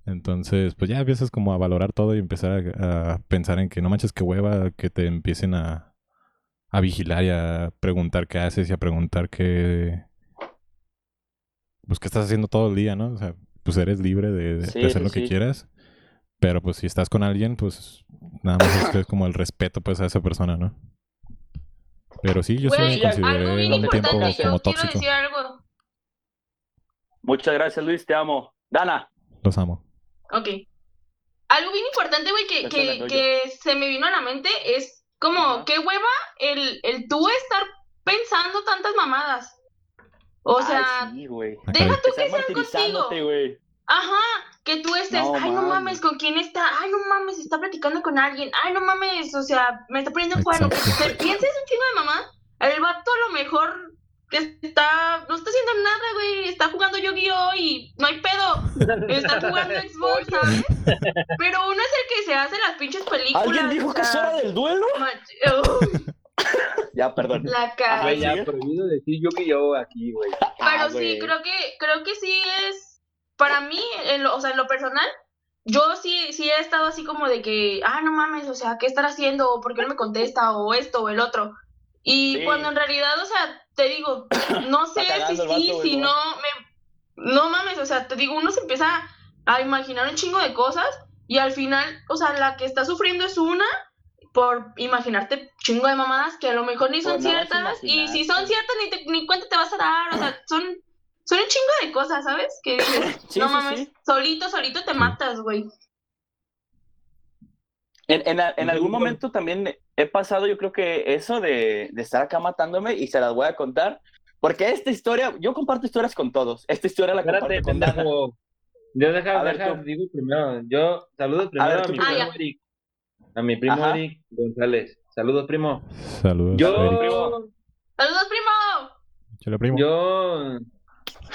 Entonces, pues ya empiezas como a valorar todo y empezar a, a pensar en que no manches qué hueva que te empiecen a, a vigilar y a preguntar qué haces y a preguntar qué... Pues qué estás haciendo todo el día, ¿no? O sea, pues eres libre de, de- de Sí, hacer sí, lo que sí. quieras. Pero pues si estás con alguien, pues nada más es, que es como el respeto pues a esa persona, ¿no? Pero sí, yo sí Güey, me consideré un tiempo como tóxico. decir algo. Muchas gracias, Luis, te amo. Dana. Los amo. Ok. Algo bien importante, güey, que, que, que se me vino a la mente es como, Ajá. qué hueva el, el tú estar pensando tantas mamadas. O sea, Ay, sí, güey. Deja tú que sean martirizándote, contigo. Ajá, que tú estés, No, ay, no mames. mames, ¿con quién está? Ay, no mames, está platicando con alguien. Ay, no mames, o sea, me está poniendo en cuerno. Que Exacto. te pienses un chingo de mamá. El vato a lo mejor que está, no está haciendo nada, güey. Está jugando Yu-Gi-Oh! y no hay pedo. Está jugando Xbox, ¿sabes? Pero uno es el que se hace las pinches películas. ¿Alguien dijo o que es hora del duelo? mach- Ya, perdón. La cara. Güey, ya prohibido decir yo que yo aquí, güey. Pero Ah, sí, güey. creo que, creo que sí es, para mí, en lo- o sea, en lo personal, yo sí, sí he estado así como de que, ah, no mames, o sea, ¿qué estará haciendo? ¿O por qué no me contesta? O esto o el otro. Y Sí. cuando en realidad, o sea, te digo, no sé si sí, vato, si ¿no? no, me, no mames, o sea, te digo, uno se empieza a imaginar un chingo de cosas y al final, o sea, la que está sufriendo es una por imaginarte chingo de mamadas que a lo mejor ni son ciertas y si son ciertas ni, te- ni cuenta te vas a dar, o sea, son, son un chingo de cosas, ¿sabes? Que dices, Sí, no sí, mames, sí. solito, solito te matas, güey. En, en, en algún bueno. momento también he pasado, yo creo que eso de, de estar acá matándome y se las voy a contar. Porque esta historia, yo comparto historias con todos. Esta historia la Espérate, comparto con Dana. Yo deja, A ver, deja, tú. digo primero. Yo saludos primero ver, a, mi primo Eric. A mi primo Ajá. Eric González. Saludos, primo. Saludos. Yo, Eric. primo. ¡Saludos, primo! Chale, primo. yo,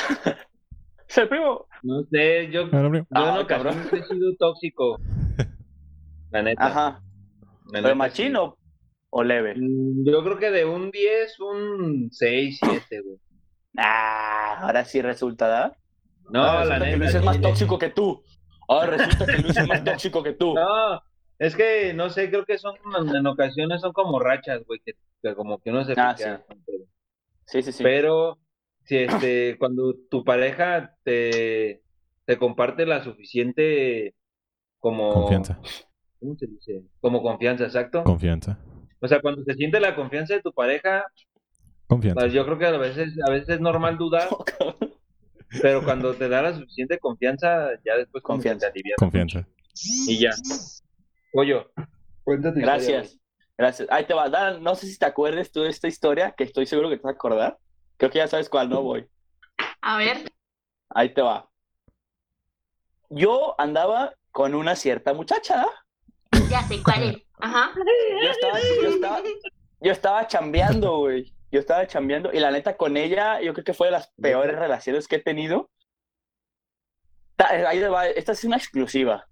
Sí, primo. no sé, yo, yo Chale, primo. Ah, en cabrón. he sido tóxico. La neta. Ajá. ¿Pero machino o leve? sí. Mm, Yo creo que de un 10, un 6, 7, güey. Ah, ahora sí resulta, ¿da? No, Ahora la neta. que Luis es más sí. tóxico que tú. Ahora resulta que Luis es más tóxico que tú. No, es que no sé, creo que son en ocasiones son como rachas, güey, que, que como que uno se Ah, piquea. Sí, sí, sí. Pero si este cuando tu pareja te te comparte la suficiente como Confianza. ¿Cómo se dice? Como confianza, exacto. Confianza. O sea, cuando se siente la confianza de tu pareja, Confianza. pues, yo creo que a veces a veces es normal dudar, pero cuando te da la suficiente confianza, ya después Confianza. alivias Confianza. y ya. Pollo, cuéntate. Gracias. Gracias. Ahí te va. Dan, no sé si te acuerdes tú de esta historia, que estoy seguro que te vas a acordar. Creo que ya sabes cuál, no voy. A ver, Ahí te va. Yo andaba con una cierta muchacha, ¿ah? Ya sé cuál es. Ajá. Yo estaba, yo estaba, yo estaba chambeando, güey. Yo estaba chambeando y la neta con ella, yo creo que fue de las peores relaciones que he tenido. Ta- Ahí va, esta es una exclusiva.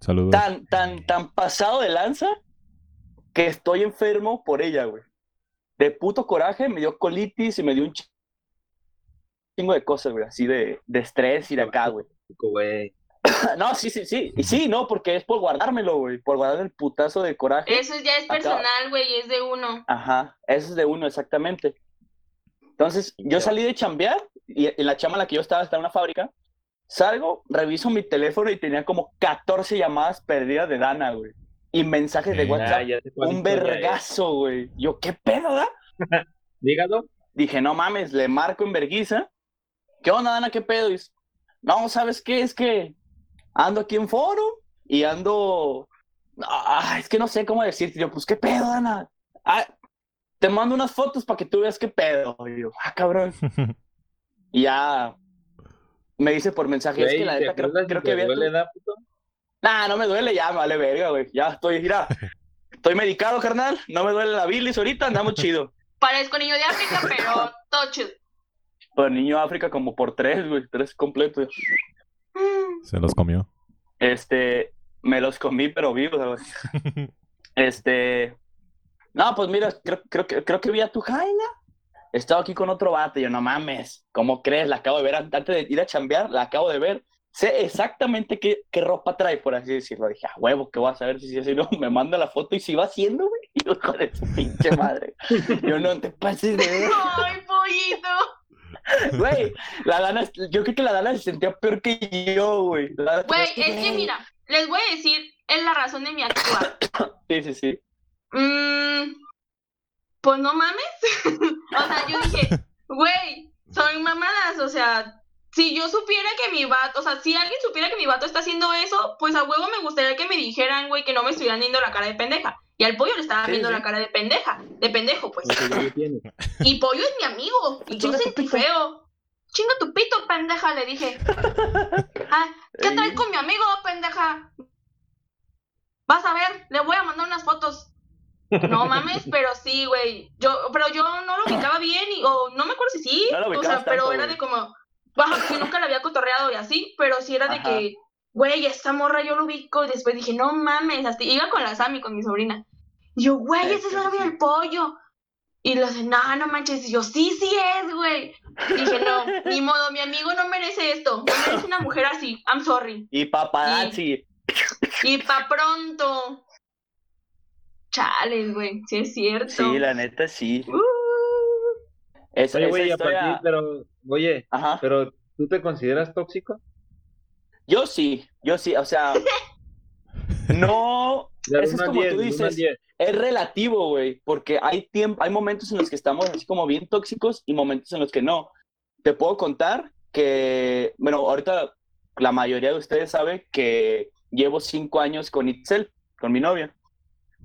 Saludos. Tan, tan, tan pasado de lanza que estoy enfermo por ella, güey. De puto coraje, me dio colitis y me dio un ch- chingo de cosas, güey, así de, de estrés y de acá, güey. Güey. No, sí, sí, sí. Y sí, no, porque es por guardármelo, güey. Por guardar el putazo de coraje. Eso ya es Acá. personal, güey, es de uno. Ajá, eso es de uno, exactamente. Entonces, yo salí de chambear y en la chama en la que yo estaba, estaba en una fábrica. Salgo, reviso mi teléfono y tenía como 14 llamadas perdidas de Dana, güey. Y mensajes de. WhatsApp. Ya un vergazo, güey. Yo, ¿qué pedo, da? Dígalo. Dije, no mames, le marco en verguiza. ¿Qué onda, Dana? ¿Qué pedo? Y dice, no, ¿sabes qué? Es que ando aquí en foro y ando. Ah, es que no sé cómo decirte. Yo, pues, ¿qué pedo, Dana? Ah, te mando unas fotos para que tú veas qué pedo. Y yo, ah, cabrón. Y ya me dice por mensaje, es que la ¿te neta creo, creo te que había. duele, da, puto? Nah, no me duele, ya me vale verga, güey. Ya estoy, mira. Estoy medicado, carnal. No me duele la bilis ahorita, andamos chido. Parezco niño de África, pero todo chido. Pero niño África como por tres, güey, tres completos. Se los comió. Este, me los comí, pero vivos. Este, no, pues mira, creo, creo, que, creo que vi a tu Jaina. Estaba aquí con otro vato. Y yo, no mames, ¿cómo crees? La acabo de ver antes de ir a chambear, la acabo de ver. Sé exactamente qué, qué ropa trae, por así decirlo. Dije, a huevo, que vas a ver si si así no. Me manda la foto y si va haciendo, güey. Y yo, de su pinche madre. Yo no te pases de ver. ¡Ay, pollito! Güey, la Dana, yo creo que la Dana se sentía peor que yo, güey. Güey, es que mira, les voy a decir, es la razón de mi actuar. Sí, sí, sí. Mm, pues no mames. o sea, yo dije, güey, son mamadas. O sea, si yo supiera que mi vato, o sea, si alguien supiera que mi vato está haciendo eso, pues a huevo me gustaría que me dijeran, güey, que no me estuvieran viendo la cara de pendeja. Y al pollo le estaba Sí, viendo sí. la cara de pendeja, de pendejo, pues. Y pollo es mi amigo. Y yo sentí feo. Chinga tu pito, pendeja, le dije. Ah, ¿Qué traes con mi amigo, pendeja? Vas a ver, le voy a mandar unas fotos. No mames, pero sí, güey. Yo, pero yo no lo ubicaba bien, y, o no me acuerdo si sí. No lo o sea, pero tanto, era de como, baja, que nunca la había cotorreado y así, pero sí era de Ajá. que, güey, esta morra yo lo ubico. Y después dije, no mames, hasta iba con la Sammy, con mi sobrina. Y yo, güey, esa es la novia del pollo. Y le dice, no, no manches. Y yo, sí, sí es, güey. Dije, no, ni modo, mi amigo no merece esto. No merece una mujer así. I'm sorry. Y paparazzi. Y pa' pronto. Chales, güey. Sí es cierto. Sí, la neta sí. Uh, Esa, Oye, güey, a historia- partir, pero, oye, Ajá. pero ¿tú te consideras tóxico? Yo sí, yo sí, o sea, no, Eso es como tú dices. es relativo, güey, porque hay tiempo, hay momentos en los que estamos así como bien tóxicos y momentos en los que no. Te puedo contar que, bueno, ahorita la mayoría de ustedes sabe que llevo cinco años con Itzel, con mi novia.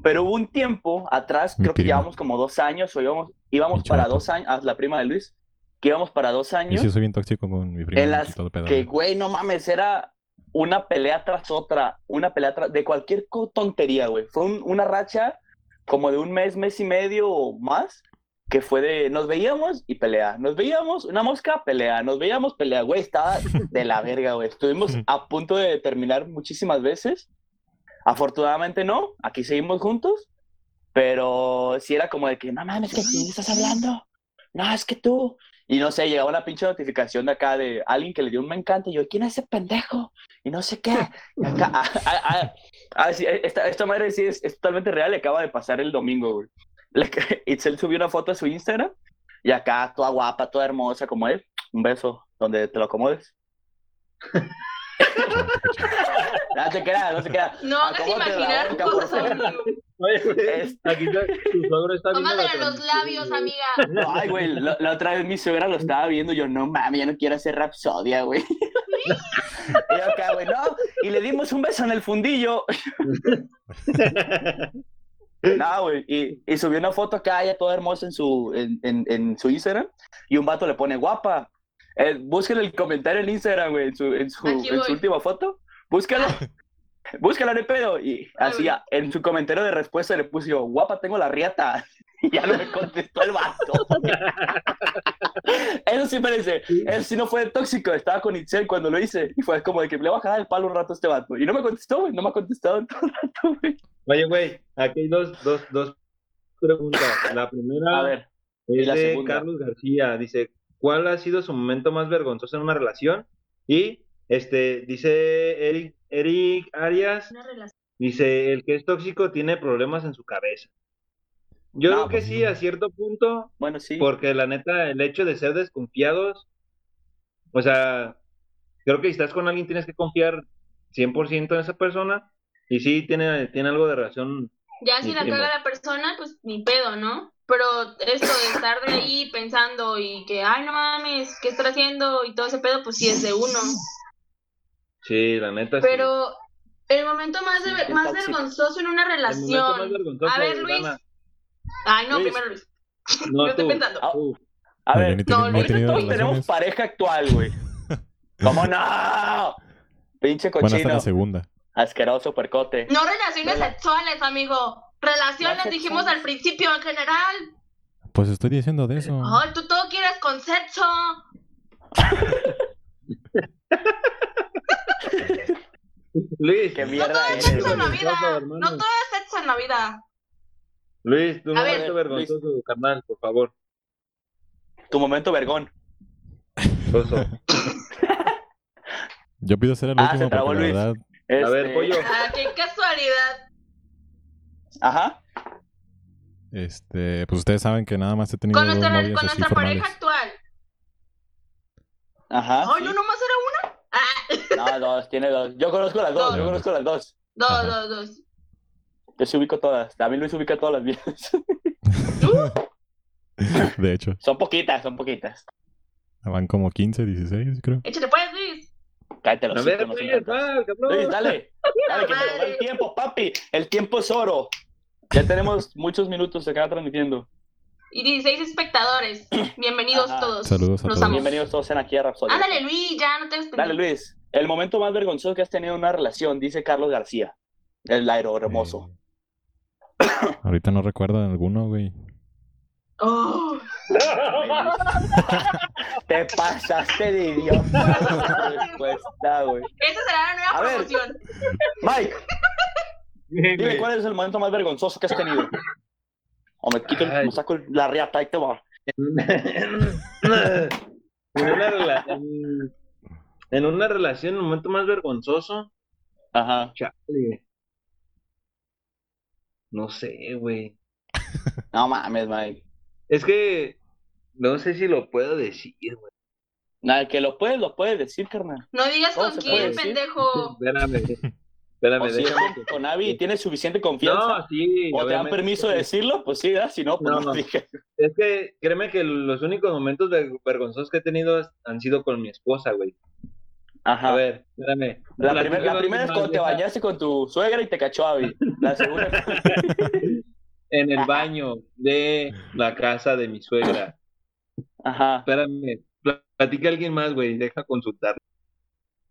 Pero hubo un tiempo atrás, Mi creo que llevamos como dos años, o íbamos, para dos años, ah, la prima de Luis, que íbamos para dos años. sí soy bien tóxico con mi primo. en y las que, güey. no mames, era una pelea tras otra, una pelea tras, de cualquier tontería, güey. Fue un- una racha como de un mes, mes y medio o más, que fue de, nos veíamos y pelea, nos veíamos, una mosca, pelea, nos veíamos, pelea, güey, estaba de la verga, güey. Estuvimos a punto de terminar muchísimas veces. Afortunadamente no, aquí seguimos juntos, pero sí era como de que, no mames, ¿qué quién estás hablando? No, es que tú, y no sé, llegaba una pinche notificación de acá de alguien que le dio un me encanta. Y yo, ¿quién es ese pendejo? Y no sé qué. Acá, ah, ah, ah, sí, esta, esta madre sí es, es totalmente real. Le acaba de pasar el domingo, güey. Le- Itzel subió una foto a su Instagram. Y acá, toda guapa, toda hermosa como él. Un beso donde te lo acomodes. No se queda, no se queda. no hagas imaginar cosas, favor. amigo. Oye, güey, Este- aquí está, tu suegro está viendo la en los labios, amiga. Ay, güey, la, la otra vez mi suegra lo estaba viendo y yo, no mames, ya no quiero hacer rapsodia, güey. y yo acá, güey, no. Y le dimos un beso en el fundillo. No, güey. Y, y subió una foto acá, ella toda hermosa en su, en, en, en su Instagram. Y un vato le pone guapa. Eh, búsquenle el comentario en Instagram, güey, en su, en su, Aquí en su voy. última foto. Búscalo. Búscalo, no hay pedo. Y así, ah, en su comentario de respuesta le puse yo, guapa, tengo la riata. Y ya no me contestó el vato. Eso sí parece. Eso sí no fue tóxico. Estaba con Itzel cuando lo hice. Y fue como de que le voy a jalar el palo un rato a este vato. Y no me contestó, güey. No me ha contestado en todo el rato, güey. Oye, güey, aquí hay dos, dos, dos preguntas. La primera A ver. es la de segunda? Carlos García. Dice, ¿cuál ha sido su momento más vergonzoso en una relación? Y este dice Eric, Eric Arias, relación. dice, el que es tóxico tiene problemas en su cabeza. Yo No, creo que pues sí, a cierto punto, Bueno, sí. porque la neta, el hecho de ser desconfiados, o sea, creo que si estás con alguien tienes que confiar 100% en esa persona, y sí, tiene, tiene algo de razón. Ya si la caga la persona, pues ni pedo, ¿no? Pero esto de estar de ahí pensando y que, ay, no mames, ¿qué está haciendo? Y todo ese pedo, pues sí es de uno. Sí, la neta, sí. Pero el momento más, de- Sí, qué más vergonzoso en una El momento más relación. vergonzoso, A ver, Luis. Dana. Ay, no, Luis. primero Luis. No, Yo estoy pensando. tú. A No, ver, no, ahorita tenido todos tenemos pareja actual, güey. ¿Cómo no? Pinche Bueno, hasta cochino. la segunda. Asqueroso puercote. No relaciones sexuales, amigo. Relaciones No dijimos al principio en general. Pues estoy diciendo de eso. Ay, tú todo quieres con sexo. Luis, Qué No mierda todo es sexo en la vida. hermano. No todo es sexo en la vida. Luis, tu A ver, momento vergonzoso, carnal, por favor. Tu momento vergón. Yo pido ser el Ah, se último trabó porque la Luis. verdad, A ver, Este, pollo. Ah, qué casualidad. Ajá. este, pues ustedes saben que nada más he tenido Con dos nuestra, novias con así nuestra formales. pareja actual. Ajá. Ay, sí. no, nomás era una. Ah, No, dos, tiene dos. Yo conozco las dos, Dos. yo conozco las dos. dos, Ajá. dos, dos. Yo se ubico todas. También Luis ubica todas las mías. De hecho, son poquitas, son poquitas. van como 15, 16, creo. Échale pues, Luis. Cállate los no Luis, dale. Dale, que se nos va el tiempo, papi. El tiempo es oro. Ya tenemos muchos minutos acá transmitiendo. Y 16 espectadores. Bienvenidos Ajá. todos. Saludos a todos. amo. Bienvenidos todos en aquí a Rapsodia. Ándale, Luis, ya no te hagas Dale. Luis. El momento más vergonzoso que has tenido en una relación, dice Carlos García. El aero hermoso. Eh, ahorita no recuerdo alguno, güey. Oh, Te pasaste de idiota. Güey. esa será la nueva A ver. promoción. Mike, Bien, dime güey. cuál es el momento más vergonzoso que has tenido. O me quito, el- me saco el- la riata y te va. en, una rela- en- en una relación, el momento más vergonzoso, Ajá. chale. No sé, güey. No mames, Mike. Es que no sé si lo puedo decir, güey. Nada, que lo puedes, lo puedes decir, carnal. No digas ¿Cómo con quién, pendejo. Espérame. Espérame, O si es déjame. con, tienes suficiente confianza. No, sí. o te dan permiso de decirlo, pues sí, ¿verdad? Si no, pues no, No. dije. Es que créeme que los únicos momentos ver- vergonzosos que he tenido han sido con mi esposa, güey. Ajá. A ver, espérame. La, Platícalo primer- la primera es cuando te bañaste con tu suegra y te cachó Abby. La segunda En el baño de la casa de mi suegra. Ajá. Espérame. pla- Platica alguien más, güey. Deja consultar.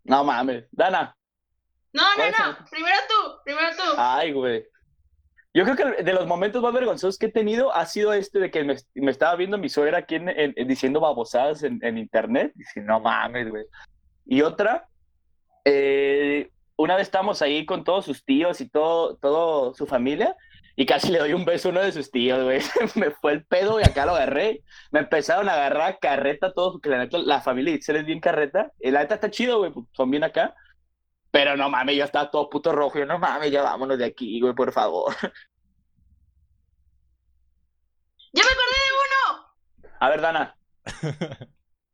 No mames. Dana. No, no, ¿Cuál es no. Primero tú, primero tú. Ay, güey. Yo creo que de los momentos más vergonzosos que he tenido ha sido este de que me, me estaba viendo mi suegra aquí en, en- en- diciendo babosadas en, en internet. Dice, no mames, güey. Y otra, eh, una vez estábamos ahí con todos sus tíos y todo, todo su familia y casi le doy un beso a uno de sus tíos, güey. me fue el pedo y acá lo agarré. Me empezaron a agarrar carreta todos, porque la la familia de Itzel es bien carreta. Y la neta está chido, güey, porque son bien acá. Pero no mames, yo estaba todo puto rojo. Yo, no mames, ya vámonos de aquí, güey, por favor. Ya me acordé de uno. A ver, Dana.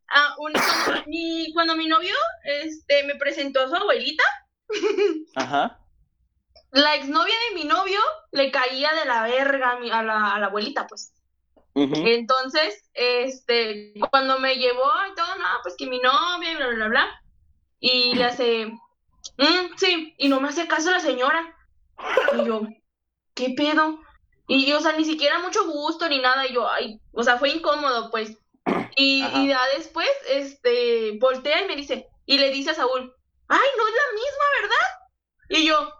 Ah, un- cuando, mi, cuando mi novio este, me presentó a su abuelita, Ajá. la exnovia de mi novio le caía de la verga a, mi- a la, a la abuelita, pues. Entonces, este, cuando me llevó y todo, no, pues que mi novia y bla, bla, bla, bla. Y le hace, "Mm, sí, y no me hace caso la señora. Y yo, ¿qué pedo? Y, y, o sea, ni siquiera mucho gusto ni nada. Y yo, ay, o sea, fue incómodo, pues. Y, Ajá. y ya después, este, voltea y me dice, y le dice a Saúl, ay, no es la misma, ¿verdad? Y yo,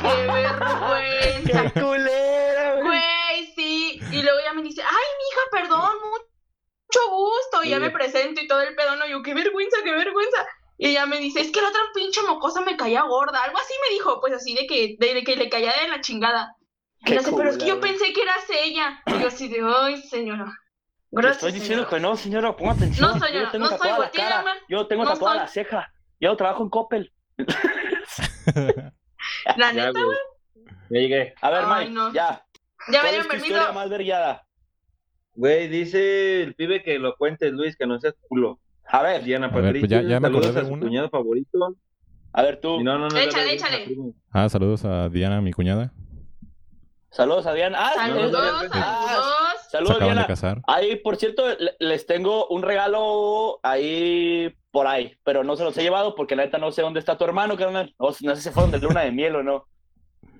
qué vergüenza. ¡Qué culera, güey! Sí. Y luego ella me dice, ay, mija, perdón, mucho gusto. Y ya me presento y todo el pedo, no, yo, qué vergüenza, qué vergüenza. Y ella me dice, es que la otra pinche mocosa me caía gorda. Algo así me dijo, pues así de que, de, de que le caía de la chingada. Qué pero es que yo pensé que eras ella. Y yo así de, ay, señora. Gracias. estoy diciendo que no, señora, ponga atención. No yo, tengo no soy, la voltea, cara, man. yo tengo No tatuada soy. la ceja, yo trabajo en Coppel. La neta, güey. Ya llegué. A ver, Mike, no. ya. Ya me ¿Cuál dieron permiso. más? Güey, dice el pibe que lo cuentes, Luis, que no seas culo. A ver, Diana Patricia, pues ya- ya saludos de a su una. cuñado favorito. a ver tú. No, no, no, Échale, dale, échale. ah, saludos a Diana, mi cuñada. Saludos a Diana. Ah, Saludos, no, no, no, ah, saludos. Saludos, de Diana. casar. Ahí, por cierto, le- les tengo un regalo ahí por ahí, pero no se los he llevado porque la neta no sé dónde está tu hermano, carnal. O si no sé si fueron de luna de miel o no.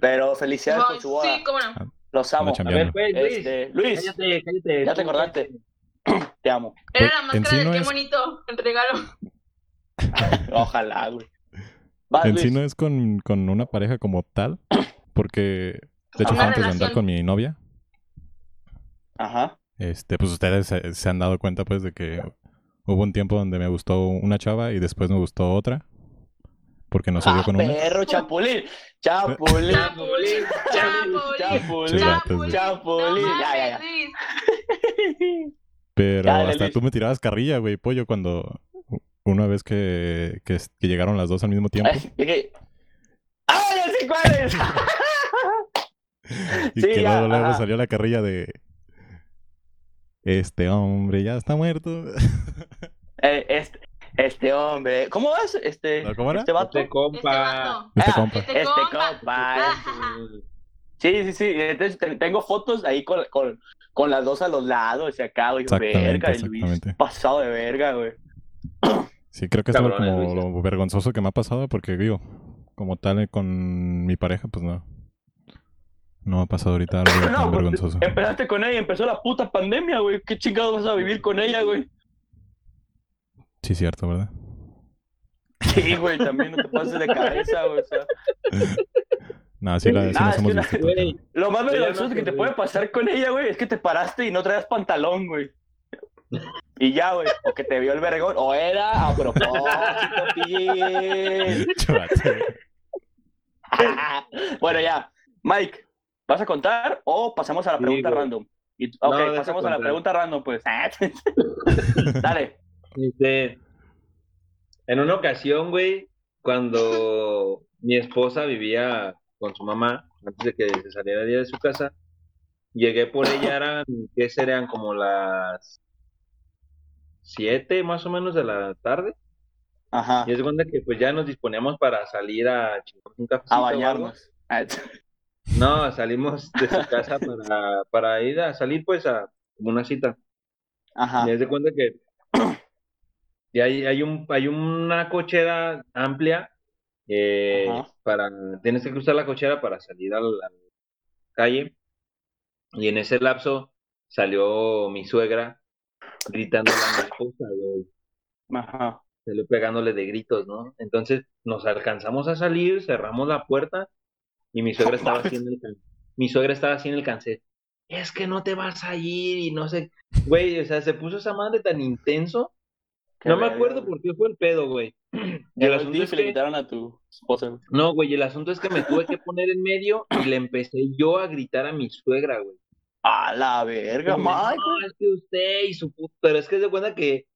Pero felicidades Ay, por su boda. sí, cómo no. Los amo. A ver, pues, Luis. Este, Luis, Cállate, cállate. ya te acordaste. Te amo. Era Pues, la máscara sí de no qué es- bonito el regalo. Ojalá, güey. Vas, En sí Luis. no es con, con una pareja como tal, porque de hecho antes de andar relación. con mi novia. Ajá. Este, pues ustedes se, se han dado cuenta pues de que hubo un tiempo donde me gustó una chava y después me gustó otra. Porque no se dio Ah, con una. perro, chapulín. Chapulín. Chapulín, chapulín, Chapulín. Chapulín. Chapulín. No Ya, ya, ya. Pero Dale, hasta Luis. tú me tirabas carrilla, güey, pollo, cuando una vez que, que, que llegaron las dos al mismo tiempo. Ay, dije, ¡Ah, ya sé cuál es! y sí, que ya, luego, salió la carrilla de este hombre ya está muerto. Eh, este, este hombre, ¿cómo vas? Este, ¿No, cómo era? este vato. Este Este compa. vato. este Ah, compa. Este Este compa. Ah, Sí, sí, sí. Entonces te- tengo fotos ahí con, con, con las dos a los lados, y acá, güey. Verga, el Luis. Pasado de verga, güey. Sí, creo que es como lo vergonzoso que me ha pasado porque digo, como tal eh, con mi pareja, pues no. No ha pasado ahorita algo tan No, pues, vergonzoso. empezaste con ella y empezó la puta pandemia, güey. ¿Qué chingados vas a vivir con ella, güey? Sí, cierto, ¿verdad? Sí, güey, también no te pases de cabeza, güey. O sea, No, sí, la, sí Ah, nos hemos la- lo más vergonzoso que te puede pasar con ella, güey, es que te paraste y no traías pantalón, güey. Y ya, güey. O que te vio el vergón. O era a propósito, bueno, ya. Mike, ¿vas a contar o pasamos a la pregunta random? Y- ok, pasamos a la pregunta random, pues. Dale. Este, en una ocasión, güey, cuando mi esposa vivía con su mamá, antes de que se saliera ella de su casa, llegué por ella, eran, ¿qué serían? Como las siete más o menos de la tarde. Ajá. Y es cuenta que pues ya nos disponíamos para salir a un cafecito A bañarnos. Ah, No, salimos de su casa para, para ir a salir pues a una cita. Ajá. Y haz de cuenta que y hay, hay, un, hay una cochera amplia eh, para tienes que cruzar la cochera para salir a la, calle y en ese lapso salió mi suegra gritándole a mi esposa, güey, Ajá. salió pegándole de gritos, ¿no? Entonces nos alcanzamos a salir, cerramos la puerta y mi suegra estaba así en el mi suegra estaba así en el cancel. Es que no te vas a ir y no sé, güey, o sea, se puso esa madre tan intenso Qué no me acuerdo güey. por qué fue el pedo, güey. Y el asunto es y le que, quitaron a tu esposa. no, güey, el asunto es que me tuve que poner en medio y le empecé yo a gritar a mi suegra, güey. A la verga, Mike. No, es que usted y su puto, pero es que se cuenta que,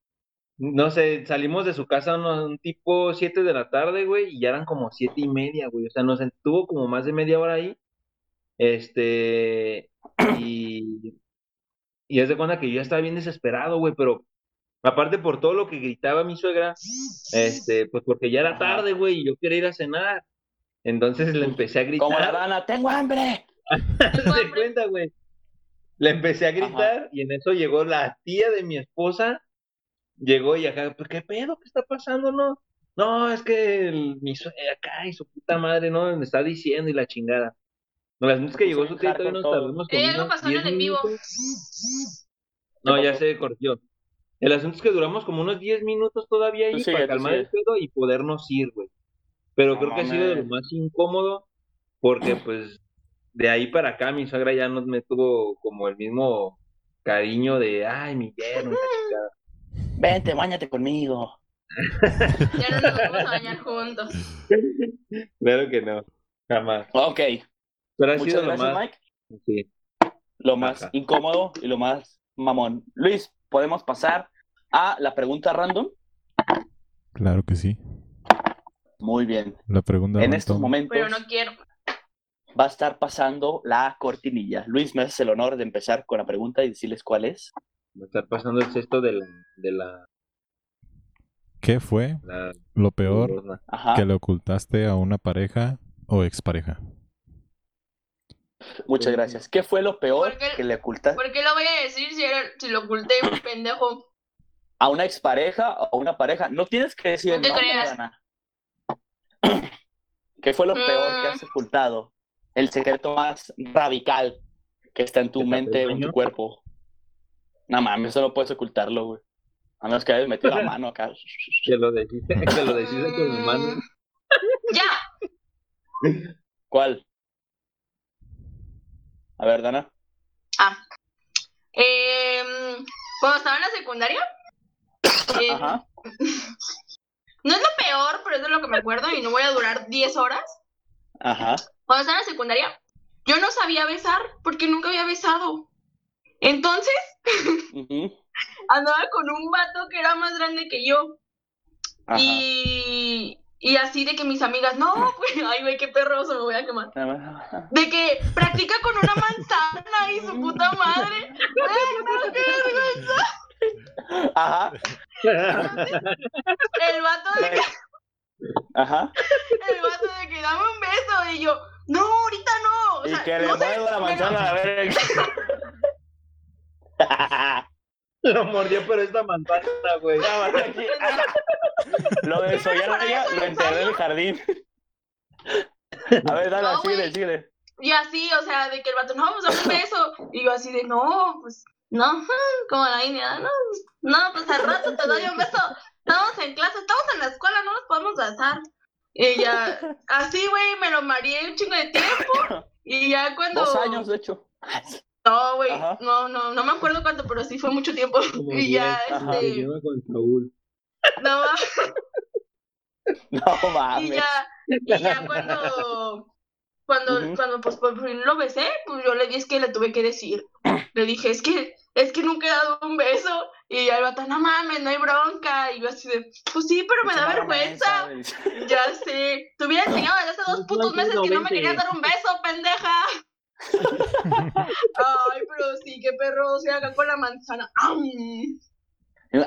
no sé, salimos de su casa uno- un tipo 7 de la tarde, güey, y ya eran como siete y media, güey. O sea, nos estuvo como más de media hora ahí. Este, y, y es de cuenta que yo ya estaba bien desesperado, güey, pero aparte por todo lo que gritaba mi suegra, este, pues porque ya era tarde, güey, y yo quería ir a cenar. Entonces le empecé a gritar. Como la rana, tengo hambre. De cuenta, güey. Le empecé a gritar y en eso llegó la tía de mi esposa. Llegó y acá, pues, ¿qué pedo? ¿Qué está pasando, no? No, es que el, mi sue- acá y su puta madre, ¿no? Me está diciendo y la chingada. No, las veces que llegó su tía todavía nos tardamos como Eh, algo pasó en 10 el en vivo. No, ¿Qué ya se corrió. El asunto es que duramos como unos 10 minutos todavía ahí sigue, para calmar el pedo y podernos ir, güey. Pero No creo que ha sido de lo más incómodo porque pues de ahí para acá mi suegra ya no me tuvo como el mismo cariño de, ay, mi yerno chingada. Vente, bañate conmigo. Ya no nos vamos a bañar juntos. Claro que no, jamás. Ok. Pero ha Muchas sido lo gracias, más, Mike. sí. Lo más Ajá. incómodo y lo más mamón. Luis, ¿podemos pasar a la pregunta random? Claro que sí. Muy bien. La pregunta En random. estos momentos Pero no quiero. va a estar pasando la cortinilla. Luis, me haces el honor de empezar con la pregunta y decirles cuál es. Me está pasando el cesto de la... De la, ¿Qué fue la lo peor que le ocultaste a una pareja o expareja? Muchas gracias. ¿Qué fue lo peor que le ocultaste ¿Por qué lo voy a decir si, era, si lo oculté, pendejo? a una expareja o a una pareja? No tienes que decir No el te nombre, creas. Ana. ¿Qué fue lo peor que Mm. has ocultado? El secreto más radical que está en tu ¿Te tapé el mente o en tu cuerpo. No mames, eso no puedes ocultarlo, güey. A menos que hayas metido la mano acá. Que lo deciste, que lo con las manos. Mm, Ya. ¿Cuál? A ver, Dana. Ah. Em, cuando estaba en la secundaria. em, Ajá. no es lo peor, pero es de lo que me acuerdo y no voy a durar 10 horas. Ajá. Cuando estaba en la secundaria, yo no sabía besar porque nunca había besado. Entonces, ujú, andaba con un vato que era más grande que yo. Ajá. Y, y así de que mis amigas, no, pues, ay, güey, qué perroso, me voy a quemar. De que practica con una manzana y su puta madre. Ay, qué vergüenza. Ajá. El vato de que, Ajá. el vato de que dame un beso. Y yo, no, ahorita no. O Y que le no muevo la manzana a ver. Lo mordió, pero esta manzana, güey. Lo desollaron ella, lo enterré en el jardín. A ver, dale, No, sigue, güey. sigue. Y así, o sea, de que el vato, no, pues dame un beso. Y yo así de, no, pues, no, como la India, no, pues, no, pues al rato te doy un beso. Estamos en clase, estamos en la escuela, no nos podemos besar. Y ya, así, güey, me lo mareé un chingo de tiempo. Y ya cuando. Dos años, de hecho. No, güey, no, no, no me acuerdo cuánto, pero sí fue mucho tiempo. Como Y ya, Ajá. este, con Saúl. no, No y mames. ya, y ya cuando, cuando, Ujú. cuando pues por fin lo besé, pues yo le di es que le tuve que decir. Le dije, es que, es que nunca he dado un beso. Y ya el vato, no mames, no hay bronca. Y yo así de, pues sí, pero me da vergüenza. Ya sé. Te hubiera enseñado desde hace dos putos meses que no me querías dar un beso, pendeja. Ay, pero sí, qué perro, sea, acá con la manzana.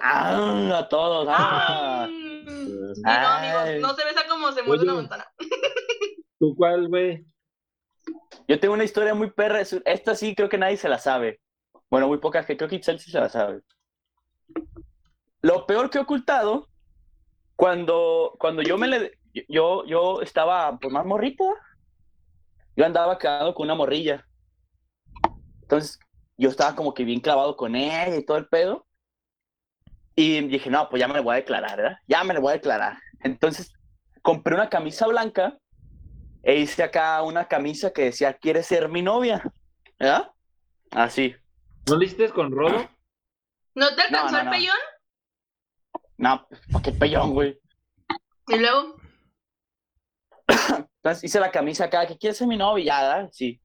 Ah, a todos. Ah. No, Ay. amigos, no se besa como se mueve Oye. una manzana. ¿Tú cuál, güey? Yo tengo una historia muy perra. es- Esta sí creo que nadie se la sabe. Bueno, muy pocas que creo que Itzel sí se la sabe. Lo peor que he ocultado, cuando, cuando yo me le. Yo, yo estaba pues más morrito. Yo andaba quedando con una morrilla. Entonces, yo estaba como que bien clavado con ella y todo el pedo. Y dije, no, pues ya me le voy a declarar, ¿verdad? Ya me le voy a declarar. Entonces, compré una camisa blanca e hice acá una camisa que decía, ¿quieres ser mi novia? ¿Verdad? Así. ¿No le hiciste con Rodo? ¿No te alcanzó no, el no. pellón? No, ¿para qué pellón, güey? Y luego, Entonces hice la camisa acá, que quieres ser mi novia, ya, ¿verdad? Sí.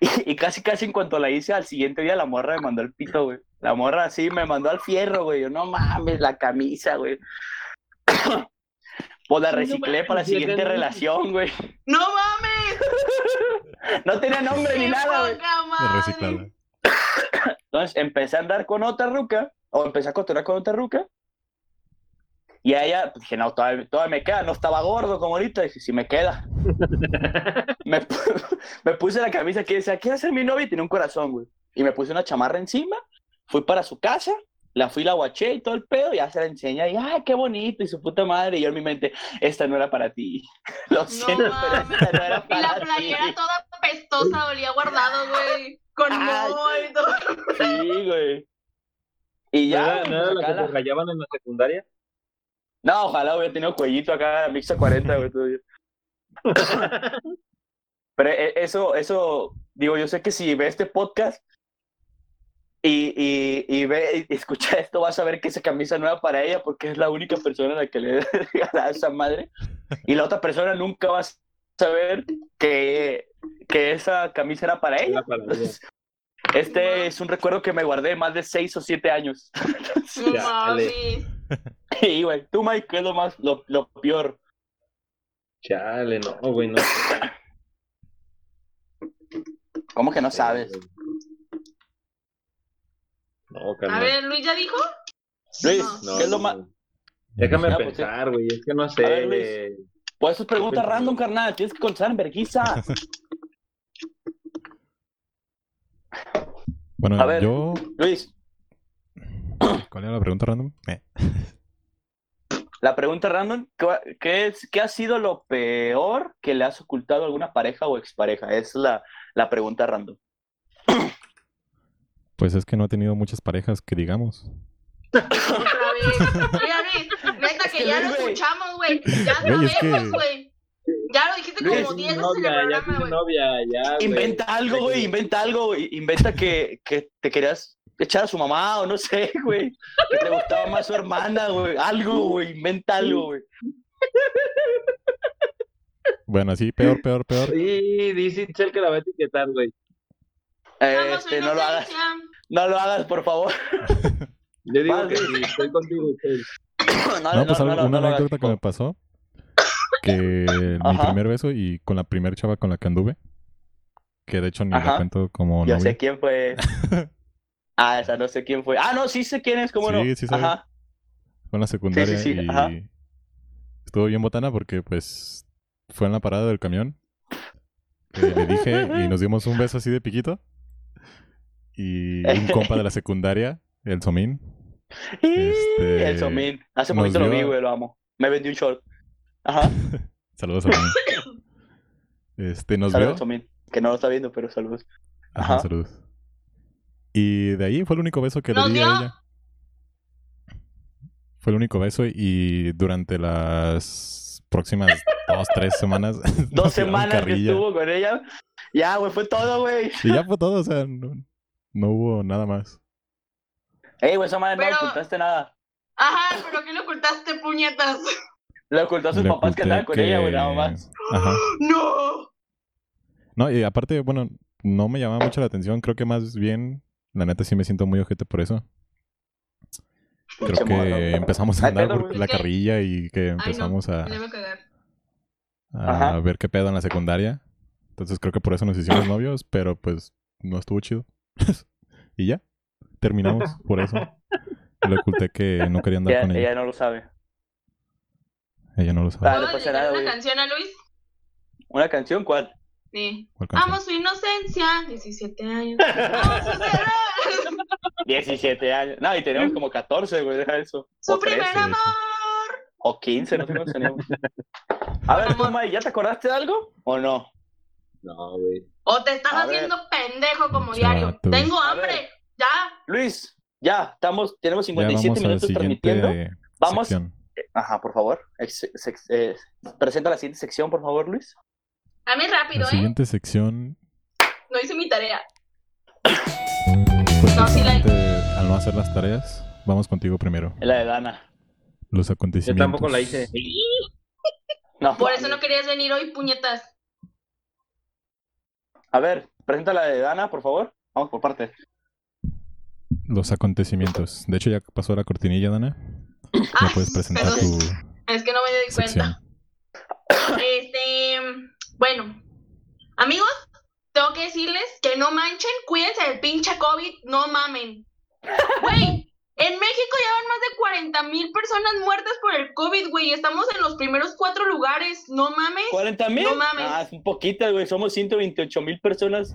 Y, y casi, casi en cuanto la hice, al siguiente día la morra me mandó el pito, güey. La morra así me mandó al fierro, güey. Yo, no mames, la camisa, güey. Pues la No reciclé para la mames, siguiente relación, güey. ¡no mames! No tenía nombre ni ¡Qué nada, güey. reciclada. Entonces empecé a andar con otra ruca, o empecé a cotorrear con otra ruca. Y a ella, pues, dije, no, todavía, todavía me queda, no estaba gordo como ahorita, dije, sí me queda. me, me puse la camisa que decía, ¿quieres ser mi novia? Y tenía un corazón, güey. Y me puse una chamarra encima, fui para su casa, la fui, la guaché y todo el pedo, y ya se la enseña, y ¡ay, qué bonito! Y su puta madre, y yo en mi mente, esta no era para ti. Lo siento, pero esta no era Y para la ti. playera toda pestosa, olía guardado, güey. Con moho y todo. Sí, güey. Y ¿No ya, era, no era pues, la acá que la- te rayaban en la secundaria? No, ojalá hubiera tenido cuellito acá, Mixa 40, güey. todavía. Pero eh, eso, eso, digo, yo sé que si ve este podcast y, y, y ve y escucha esto, vas a ver que esa camisa no era para ella porque es la única persona a la que le regala esa madre. Y la otra persona nunca va a saber que, que esa camisa era para ella. Era para ella. Entonces, Este es un recuerdo que me guardé más de seis o siete años. No Chale. Y, güey, tú, Mike, ¿qué es lo más, lo, lo peor? Chale, no, güey, no. ¿Cómo que no sabes? No, A carnal. ver, Luis ya dijo. Luis, No. ¿qué es lo más? Déjame Ya, pues, pensar, güey, es que no sé. A ver, Luis. Pues eso es pregunta Cuéntame. random, carnal. Tienes que contestar en vergüenza. Bueno, A ver. yo... Luis, ¿Cuál era la pregunta random? Eh, la pregunta random, ¿qué, es, ¿qué ha sido lo peor que le has ocultado a alguna pareja o expareja? Esa es la, la pregunta random. Pues es que no he tenido muchas parejas que digamos. Otra vez. Mira, Luis, neta que que ya lo escuchamos, güey. Ya sabemos, que- güey. Dijiste Luis, como 10 veces en el novia, ya güey. novia, ya, güey. Inventa algo, güey, inventa algo, güey. Inventa que, que te querías echar a su mamá o no sé, güey. Que te gustaba más su hermana, güey. Algo, güey. Inventa algo, güey. Bueno, así, peor, peor, peor. Sí, dice Itzel que la va a etiquetar, güey. Este, no lo hagas. No lo hagas, por favor. Yo digo Vas, que sí, estoy contigo, Itzel. No, No, pues no, algo- no, anécdota que me pasó. Que mi primer beso y con la primer chava con la que anduve. Que de hecho ni la Ajá. cuento como Yo novia. sé quién fue. Ah, esa no sé quién fue. Ah, no, sí sé quién es, cómo Sí, no. sí sabes. Ajá. Fue en la secundaria sí, y ajá. estuvo bien botana porque pues fue en la parada del camión. Eh, le dije y nos dimos un beso así de piquito. Y un compa de la secundaria, el Somín, Este, El Somín. Hace poquito lo vi, güey, lo amo. Me vendió un short. Ajá. saludos a Somín. Este, nos Saludos, vio. Somín. Que no lo está viendo, pero saludos. Ajá, Ajá. saludos. Y de ahí fue el único beso que le ¿Nos di a ella. Fue el único beso y durante las próximas dos, tres semanas. Dos semanas que estuvo con ella. Ya, güey, fue todo, güey. Y ya fue todo, o sea, no, no hubo nada más. Ey, güey, esa madre Pero- no ocultaste nada. Ajá, pero ¿qué le ocultaste, puñetas? Le ocultó a sus Le papás que andaban con ella, güey, nada más. Ajá. ¡No! No, y aparte, bueno, no me llamaba mucho la atención. Creo que más bien, la neta sí me siento muy ojete por eso. Creo que empezamos a andar por la carrilla y que empezamos a, a ver qué pedo en la secundaria. Entonces creo que por eso nos hicimos novios, pero pues no estuvo chido. y ya, terminamos por eso. Le oculté que no quería andar con ella. ella no lo sabe. Ella no lo sabe. Ah, ¿Puedo no pasa dedicar nada, una canción a Luis? ¿Una canción cuál? Sí. ¿Cuál canción? Amo su inocencia, 17 años. Amo su cerrar. 17 años. No, y teníamos como 14, güey, deja eso. Su o primer 13, amor. o 15, no sé cuántos teníamos. A ver, tú. May, ¿ya te acordaste de algo o no? No, güey. O te estás A ver. haciendo pendejo como Chato. diario. Tengo hambre. Ya. Luis, ya, estamos, tenemos Ya 57 vamos a la minutos transmitiendo. Vamos, sección. Ajá, por favor. Ex- sex- eh, presenta la siguiente sección, por favor, Luis. A mí rápido, La ¿eh? siguiente sección, No hice mi tarea. pues No, sí la- al no hacer las tareas, vamos contigo primero. La de Dana. Los Yo acontecimientos. tampoco la hice. No, Por eso no querías venir hoy, puñetas. A ver, presenta la de Dana, por favor. Vamos por partes. Los acontecimientos. De hecho, ya pasó la cortinilla, Dana. Ah, puedes presentar tu Es que no me di sección. cuenta. Este, bueno, amigos, tengo que decirles que no manchen, cuídense del pinche COVID, no mamen. Güey, en México ya van más de 40 mil personas muertas por el COVID, güey. Estamos en los primeros cuatro lugares, no mames. ¿40 mil? No mames. Ah, es un poquito, güey. Somos 128 mil personas.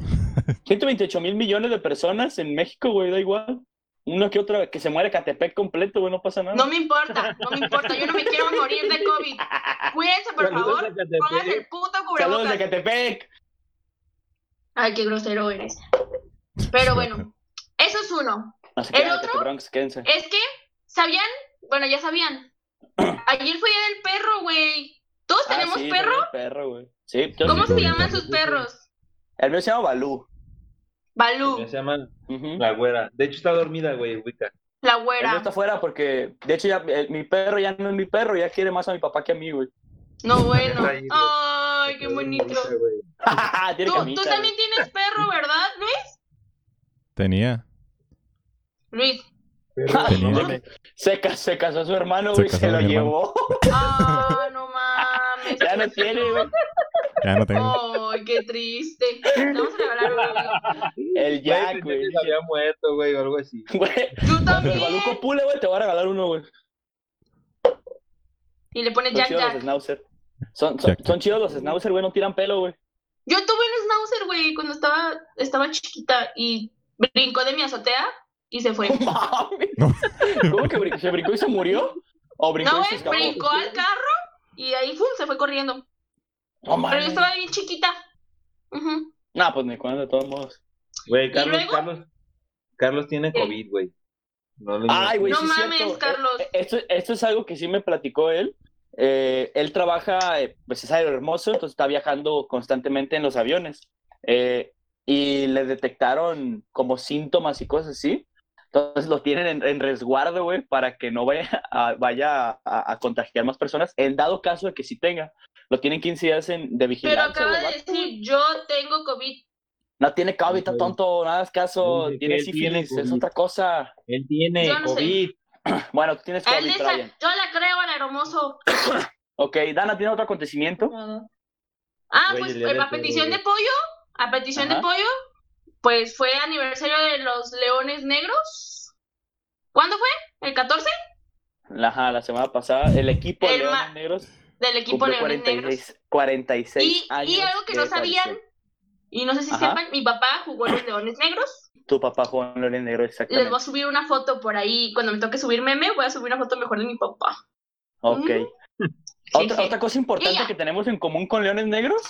128 mil millones de personas en México, güey, da igual. Uno que otra, que se muere Catepec completo, güey, no pasa nada. No me importa, no me importa, yo no me quiero morir de COVID. Cuídense, por Saludos favor. Pónganse el puto Saludos de cubrebocas. Catepec. Ay, qué grosero eres. Pero bueno, eso es uno. ¿El otro? Es que, ¿sabían? Bueno, ya sabían. Ayer fue día del perro, güey. ¿Todos Ah, tenemos sí, perro? perro, güey. Sí, yo ¿Cómo sí. se llaman sus perros? El mío se llama Balú. Balú, se llama la güera. De hecho, está dormida, güey, ubica. la güera. está afuera porque, de hecho, ya eh, mi perro ya no es mi perro, ya quiere más a mi papá que a mí, güey. No, bueno. Ahí. Ay, qué bonito. ¿Tú, también tienes perro, ¿verdad, Luis? Tenía. Luis. Tenía. no Se, se casó su hermano, Se güey, se, casó lo mi hermano. llevó. No tiene, güey. Ya no tengo. Ay, qué triste. Vamos a regalar uno. El Jack, güey. se había muerto, güey, o algo así. Güey, Yo el también. Baluco Pule, güey, te voy a regalar uno, güey. Y le pone Son Jack chidos los Jack. Schnauzer. Son, son, son chidos los Schnauzer, güey, no tiran pelo, güey. Yo tuve un schnauzer, güey, cuando estaba, estaba chiquita y brincó de mi azotea y se fue. No. ¿Cómo que brincó? ¿Se brincó y se murió? ¿O brincó No, y se güey, escapó? brincó al carro y ahí ¡fum! se fue corriendo. No Pero yo estaba bien chiquita. Ujú. No, pues ni cuando, de todos modos. Güey, Carlos, luego? Carlos, Carlos tiene ¿Qué? COVID, güey. No Ay, güey, No sí mames, cierto. Carlos. Eh, Esto, esto es algo que sí me platicó él. Eh, él trabaja, eh, pues es hermoso, entonces está viajando constantemente en los aviones. Eh, y le detectaron como síntomas y cosas así. Entonces lo tienen en, en resguardo, güey, para que no vaya, a, vaya a, a contagiar más personas. En dado caso de que sí tenga, lo tienen 15 días en, de Pero vigilancia. acaba güey, de decir, yo tengo COVID. No tiene COVID, está tonto, nada es caso. Tiene él tiene sífilis, es COVID. otra cosa. Él tiene no sé. COVID. Bueno, tú tienes Él COVID, dice, Brian. yo la creo al hermoso. Ok, Dana, ¿tiene otro acontecimiento? Ah, pues eh, a petición de pollo, a petición Ajá. de pollo, pues fue aniversario de los Leones Negros. ¿Cuándo fue? ¿El 14? Ajá, la semana pasada, el equipo de Leones Negros Del equipo Leones Negros. 46, 46 Y, años. y algo que no sabían, tradición. y no sé si Ajá. sepan, mi papá jugó en los Leones Negros. Tu papá jugó en Leones Negros, Les exactamente. voy a subir una foto por ahí. Cuando me toque subir meme, voy a subir una foto mejor de mi papá. Ok. Sí, otra, sí. otra cosa importante que tenemos en común con Leones Negros.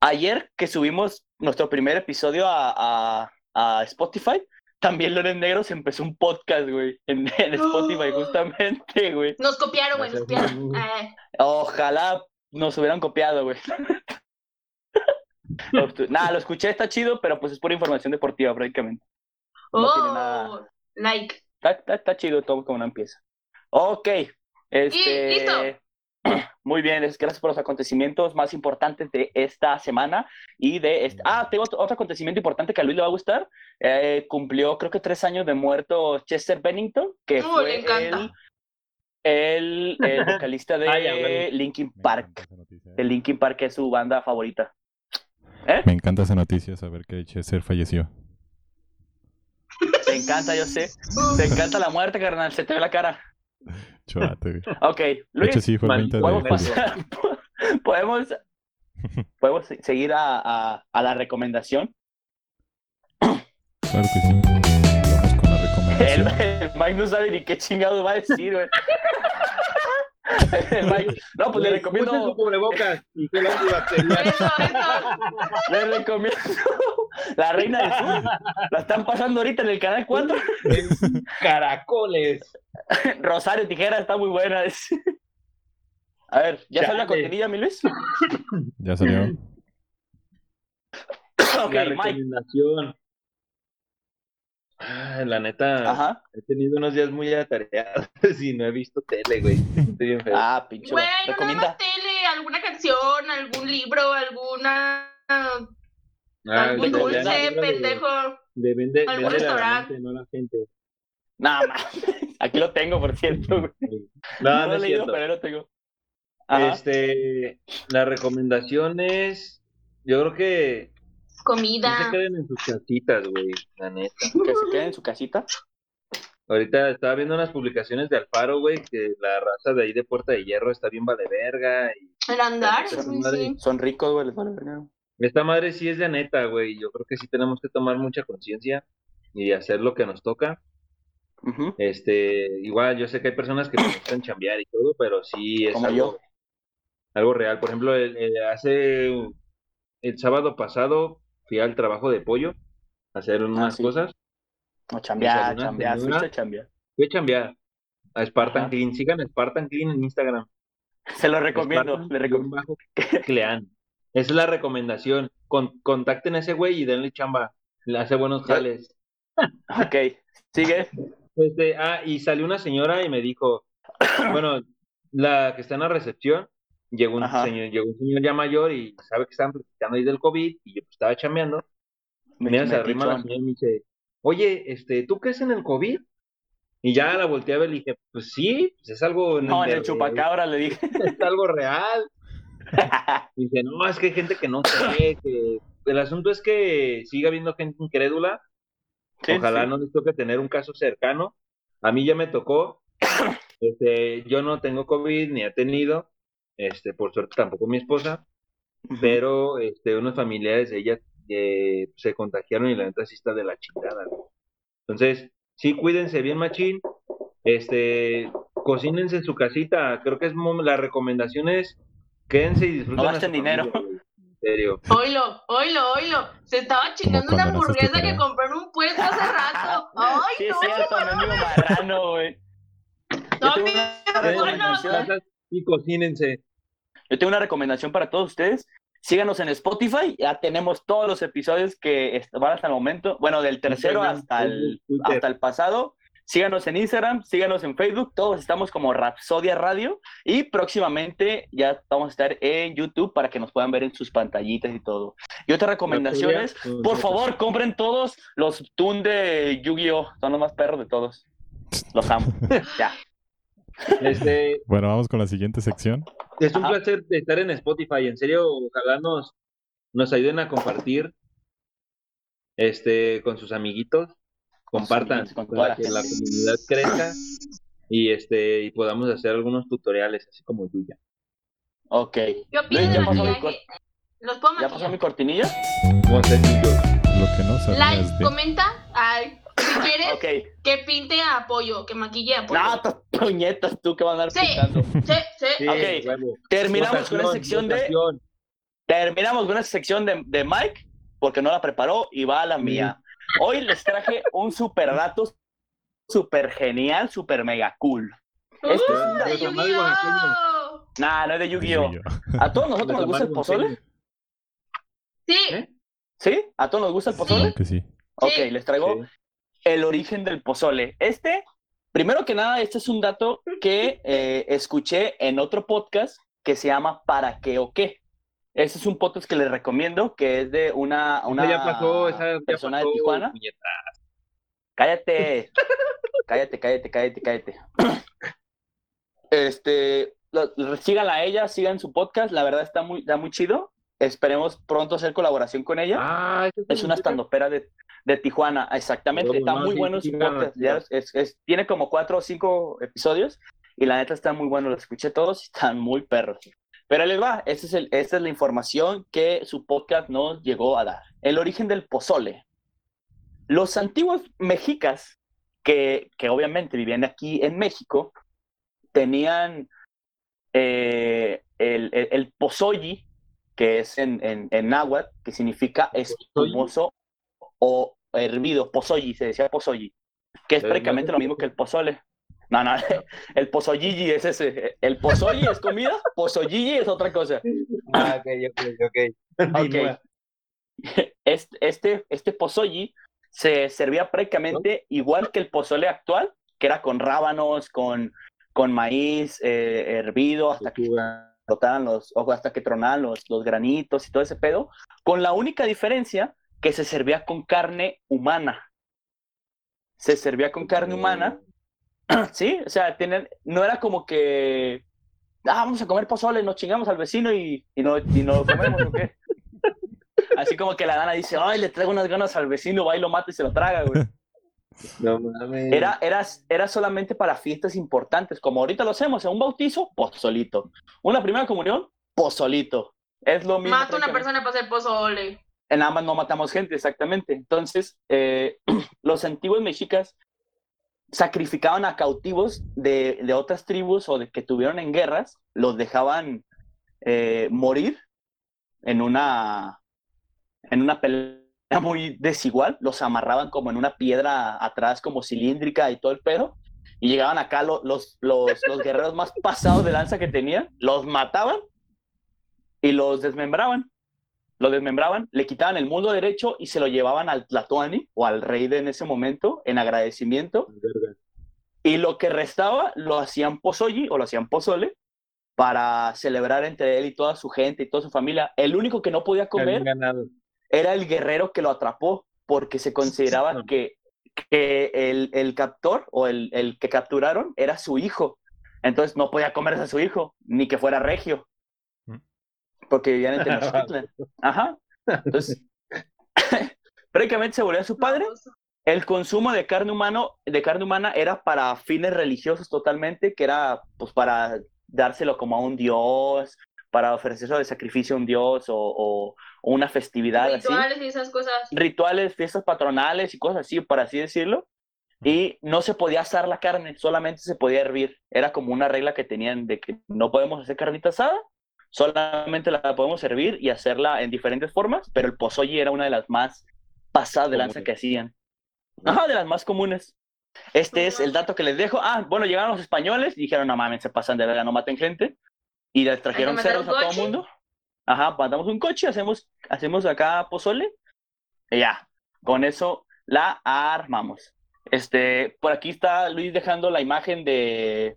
Ayer que subimos nuestro primer episodio a, a, a Spotify, también Leones Negros empezó un podcast, güey, en, en Spotify, justamente, güey. Nos copiaron, güey, nos copiaron. Eh, Ojalá nos hubieran copiado, güey. Nada, lo escuché, está chido, pero pues es pura información deportiva, prácticamente. No tiene oh, nada. like. Está, está, está chido todo como una empieza. Ok. Este, listo. Muy bien, gracias por los acontecimientos más importantes de esta semana y de este... Ah, tengo otro, acontecimiento importante que a Luis le va a gustar. Eh, cumplió creo que tres años de muerto Chester Bennington, que fue le encanta. el, el, el vocalista de Ay, háblale. Linkin Park. De Linkin Park, que es su banda favorita. ¿Eh? Me encanta esa noticia, saber que Chester falleció. Te encanta, yo sé. Te encanta la muerte, carnal. Se te ve la cara. Choate, güey. Ok, Luis. hecho, sí, fue el 20 de podemos pasar, podemos, podemos se- seguir a, a, a la recomendación. Claro que sí. Vamos con la El, recomendación. el Mike no sabe ni qué chingado va a decir, güey. No, pues le recomiendo, su cubrebocas y gel antibacterial. Eso, eso. le recomiendo La Reina del Sur. La están pasando ahorita en el canal 4. Caracoles. Rosario Tijera está muy buena. A ver, ¿ya salió la Chale. cortinilla, mi Luis? Ya salió. Ok, la Mike. Ah, la neta, Ajá. he tenido unos días muy atareados y no he visto tele, güey. Estoy bien feo. Ah, pinche. Güey, nada Recomienda. más tele, alguna canción, algún libro, alguna. Ah, algún de- dulce, de- de- pendejo. de vende, algún vende la restaurante. mente, no la gente. Nada más. Aquí lo tengo, por cierto, güey. No, No no, lo he leído, pero lo tengo. Ajá. Este, la recomendación es, yo creo que Comida. se queden en sus casitas, güey, la neta. Que se quede en su casita. Ahorita estaba viendo unas publicaciones de Alfaro, güey, que la raza de ahí de Puerta de Hierro está bien vale verga. Y El andar, sí, madre. sí. Son ricos, güey. Les vale verga. esta madre sí es de neta, güey. Yo creo que sí tenemos que tomar mucha conciencia y hacer lo que nos toca. Este, igual, yo sé que hay personas que les gustan chambear y todo, pero sí es Como algo, yo. algo real. Por ejemplo, el- el- hace el sábado pasado fui al trabajo de pollo a hacer unas Ah, sí. cosas. No, chambear, chambear. Fuiste a chambear. Fui a chambear a Spartan Ajá. Clean. Sigan a Spartan Clean en Instagram. Se lo recomiendo. Spartan Le recomiendo. Clean. Esa es la recomendación. Con, contacten a ese güey y denle chamba. Le hace buenos jales. Ok. Sigue. Este, ah, y salió una señora y me dijo, bueno, la que está en la recepción, llegó un Ajá. señor, llegó un señor ya mayor y sabe que estaban platicando ahí del COVID y yo pues, estaba chambeando. Me- Mira, se me arrima la señora y me dice, oye, este, ¿tú crees en el COVID? Y ya la volteé a ver y le dije, pues sí, pues es algo... No, en el chupacabra le dije. es algo real. Y dice, no, es que hay gente que no cree, que... El asunto es que sigue habiendo gente incrédula. Sí, Ojalá sí. no les toque tener un caso cercano. A mí ya me tocó. Este, yo no tengo COVID ni he tenido. Este, por suerte tampoco mi esposa. Pero este, unos familiares de ella eh, se contagiaron y la neta sí está de la chingada. Entonces, sí, cuídense bien, machín. Este, cocínense en su casita. Creo que es la recomendación es quédense y disfruten. No gasten dinero. familia. En serio. Oilo, oilo, oilo. Se estaba chingando una no hamburguesa que compró en un puesto hace rato. Ay, Sí, es no, cierto, marrano, güey. Yo no, tengo mi una Quédense en sus bueno. recomendación. casas y cocínense. Yo tengo una recomendación para todos ustedes. Síganos en Spotify. Ya tenemos todos los episodios que van hasta el momento. Bueno, del tercero Instagram, hasta el, Twitter. hasta el pasado. Síganos en Instagram, síganos en Facebook. Todos estamos como Rapsodia Radio. Y próximamente ya vamos a estar en YouTube para que nos puedan ver en sus pantallitas y todo. Y otra recomendación es, por favor, compren todos los Toon de Yu-Gi-Oh! Son los más perros de todos. Los amo. ya. Este, Bueno, vamos con la siguiente sección. Es un Ajá. placer estar en Spotify. En serio, ojalá nos, nos ayuden a compartir este con sus amiguitos. Compartan con para la que la comunidad crezca y este y podamos hacer algunos tutoriales así como tuya. Ok. De ¿ya pasó mi. ¿Los puedo ¿Ya pasó mi cortinilla? Lo que no sabías Like, de... comenta. Ay, quieres que pinte a apoyo, que maquille a apoyo. No, tus puñetas tú que van a andar Sí. pintando. Sí, sí. Sí, Ok. huevo. Terminamos con Votación, sección de. Terminamos con esa sección de, de Mike, porque no la preparó y va a la mía. Hoy les traje un super dato super genial, super mega cool. Uh, Este es un de! Nah, no es de Yu-Gi-Oh! ¿A todos nosotros nos gusta el pozole? Sí, ¿Eh? ¿Sí? ¿A todos nos gusta el pozole? Que sí. Ok, Sí. les traigo Sí. El origen del pozole. Este, primero que nada, este es un dato que eh, escuché en otro podcast que se llama ¿Para qué o qué? Ese es un podcast que les recomiendo, que es de una, una Esa ya pasó, esa ya persona pasó, de Tijuana. Cállate, cállate, cállate, cállate, cállate. Este, síganla a ella, sigan su podcast, la verdad está muy, está muy chido. Esperemos pronto hacer colaboración con ella. Ah, Es una estandopera de, de Tijuana, exactamente. Está muy bueno su podcast. es- es- tiene como cuatro o cinco episodios y la neta está muy bueno. Los escuché todos y están muy perros. Pero ahí les va, esta es, el, esta es la información que su podcast nos llegó a dar. El origen del pozole. Los antiguos mexicas, que, que obviamente vivían aquí en México, tenían eh, el, el, el pozolli, que es en, en, en náhuatl, que significa espumoso o hervido, pozolli, se decía pozolli, que es prácticamente lo mismo que el pozole. No, no, el pozollilli es ese. El pozolli es comida, pozollilli es otra cosa. Ah, ok, ok, ok. Continúa. Este, este, este pozolli se servía prácticamente igual que el pozole actual, que era con rábanos, con, con maíz eh, hervido, hasta que Tronaban los, o hasta que tronaban los, los granitos y todo ese pedo, con la única diferencia que se servía con carne humana. Se servía con carne humana, sí, o sea, tienen, no era como que, ah, vamos a comer pozole, nos chingamos al vecino y, y, no, y no lo comemos, ¿o qué? Así como que la dana dice, ay, le traigo unas ganas al vecino, va y lo mata y se lo traga, güey. No mames. Era, era, era solamente para fiestas importantes, como ahorita lo hacemos, en un bautizo, pozolito. Una primera comunión, pozolito. Es lo mismo. Mata una persona para hacer pozole. En ambas no matamos gente, exactamente. Entonces, eh, los antiguos mexicas sacrificaban a cautivos de, de otras tribus o de que tuvieron en guerras, los dejaban eh, morir en una, en una pelea muy desigual, los amarraban como en una piedra atrás, como cilíndrica y todo el pedo, y llegaban acá lo- los, los, los guerreros más pasados de lanza que tenían, los mataban y los desmembraban lo desmembraban, le quitaban el mundo derecho y se lo llevaban al Tlatoani o al rey de en ese momento en agradecimiento. Y lo que restaba lo hacían pozolli o lo hacían pozole para celebrar entre él y toda su gente y toda su familia. El único que no podía comer. Era el guerrero que lo atrapó porque se consideraba que que el, el captor o el, el que capturaron era su hijo. Entonces no podía comerse a su hijo, ni que fuera regio. Mm. Porque vivían en Tenochtitlan. Ajá. Entonces, prácticamente se volvió a su padre. El consumo de carne, humano, de carne humana era para fines religiosos totalmente, que era pues para dárselo como a un dios, para ofrecerlo de sacrificio a un dios o, o- o una festividad así. Rituales y esas cosas. Rituales, fiestas patronales y cosas así, por así decirlo. Y no se podía asar la carne, solamente se podía hervir. Era como una regla que tenían de que no podemos hacer carnita asada, solamente la podemos servir y hacerla en diferentes formas, pero el pozole era una de las más pasadas de lanza que hacían. Ajá, de las más comunes. Este es el dato que les dejo. Ah, bueno, llegaron los españoles y dijeron, no mames, se pasan de verga, no maten gente. Y les trajeron cerdos a todo el mundo. Ajá, mandamos un coche, hacemos, hacemos acá pozole. Y ya, con eso la armamos. Este, por aquí está Luis dejando la imagen de...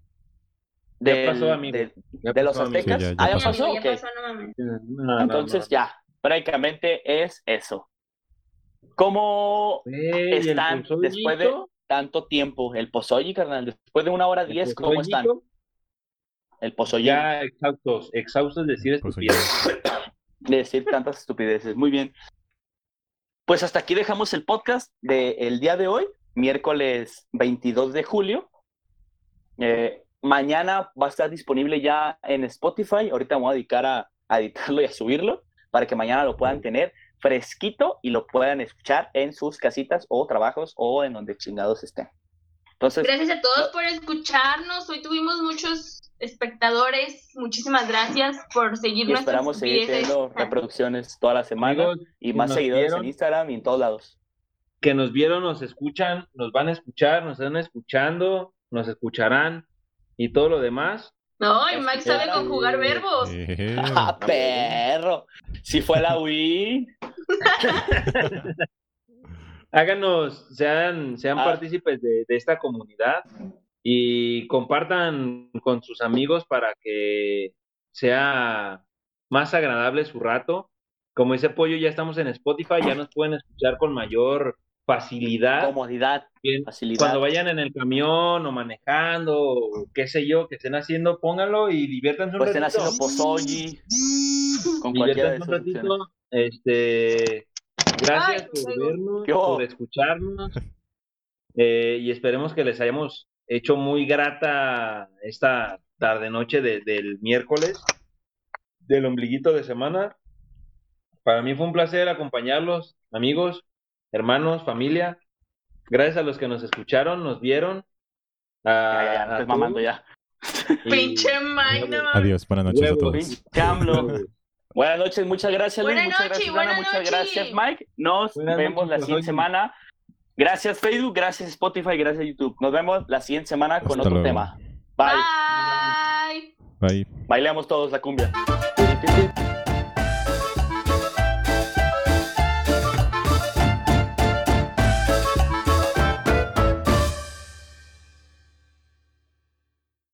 Ya del- pasó, amigo. de, Ya de los pasó, aztecas. Sí, ya- ya ah, ya pasó. pasó, Ya ok. pasó, no mames. No, no, Entonces no. ya, prácticamente es eso. ¿Cómo Ey, están después de tanto tiempo? El pozole, carnal, después de una hora diez, ¿cómo están? El pozole, Ya exhaustos, exhaustos de decir estupideces. de decir tantas estupideces. Muy bien. Pues hasta aquí dejamos el podcast del día de hoy, miércoles 22 de julio. Eh, mañana va a estar disponible ya en Spotify. Ahorita me voy a dedicar a, a editarlo y a subirlo para que mañana lo puedan tener fresquito y lo puedan escuchar en sus casitas o trabajos o en donde chingados estén. Entonces, Gracias a todos por escucharnos. Hoy tuvimos muchos espectadores. Muchísimas gracias por seguir y nuestras esperamos seguir teniendo reproducciones toda la semana Amigos, y más seguidores vieron. en Instagram y en todos lados. que nos vieron, nos escuchan, nos van a escuchar, nos están escuchando, nos escucharán y todo lo demás. No, y Max sabe conjugar verbos. Eh, ¡Ah, perro! Si fue la Wii. Háganos, sean, sean Ah. partícipes de, de esta comunidad y compartan con sus amigos para que sea más agradable su rato. Como dice Pollo, ya estamos en Spotify, ya nos pueden escuchar con mayor facilidad. Comodidad, Bien, facilidad. Cuando vayan en el camión o manejando, o qué sé yo, que estén haciendo, pónganlo y diviértanse un Pues estén haciendo. Con cualquiera de un ratito. Este, gracias Ay, por vernos, por escucharnos. eh, y esperemos que les hayamos hecho muy grata esta tarde noche de- del miércoles del ombliguito de semana. Para mí fue un placer acompañarlos, amigos, hermanos, familia. Gracias a los que nos escucharon, nos vieron. a- Ya, ya, ya, a mamando ya. Y- Pinche Mike, no mames. Adiós, buenas noches a todos. Pinche AMLO. Buenas noches, muchas gracias Luis, Buenas muchas noches, gracias buenas muchas gracias Mike. Nos Buenas vemos noches, la siguiente semana. Gracias Facebook, gracias Spotify, gracias YouTube. Nos vemos la siguiente semana con otro luego. tema. Bye. Bye. Bye. Bailemos todos la cumbia.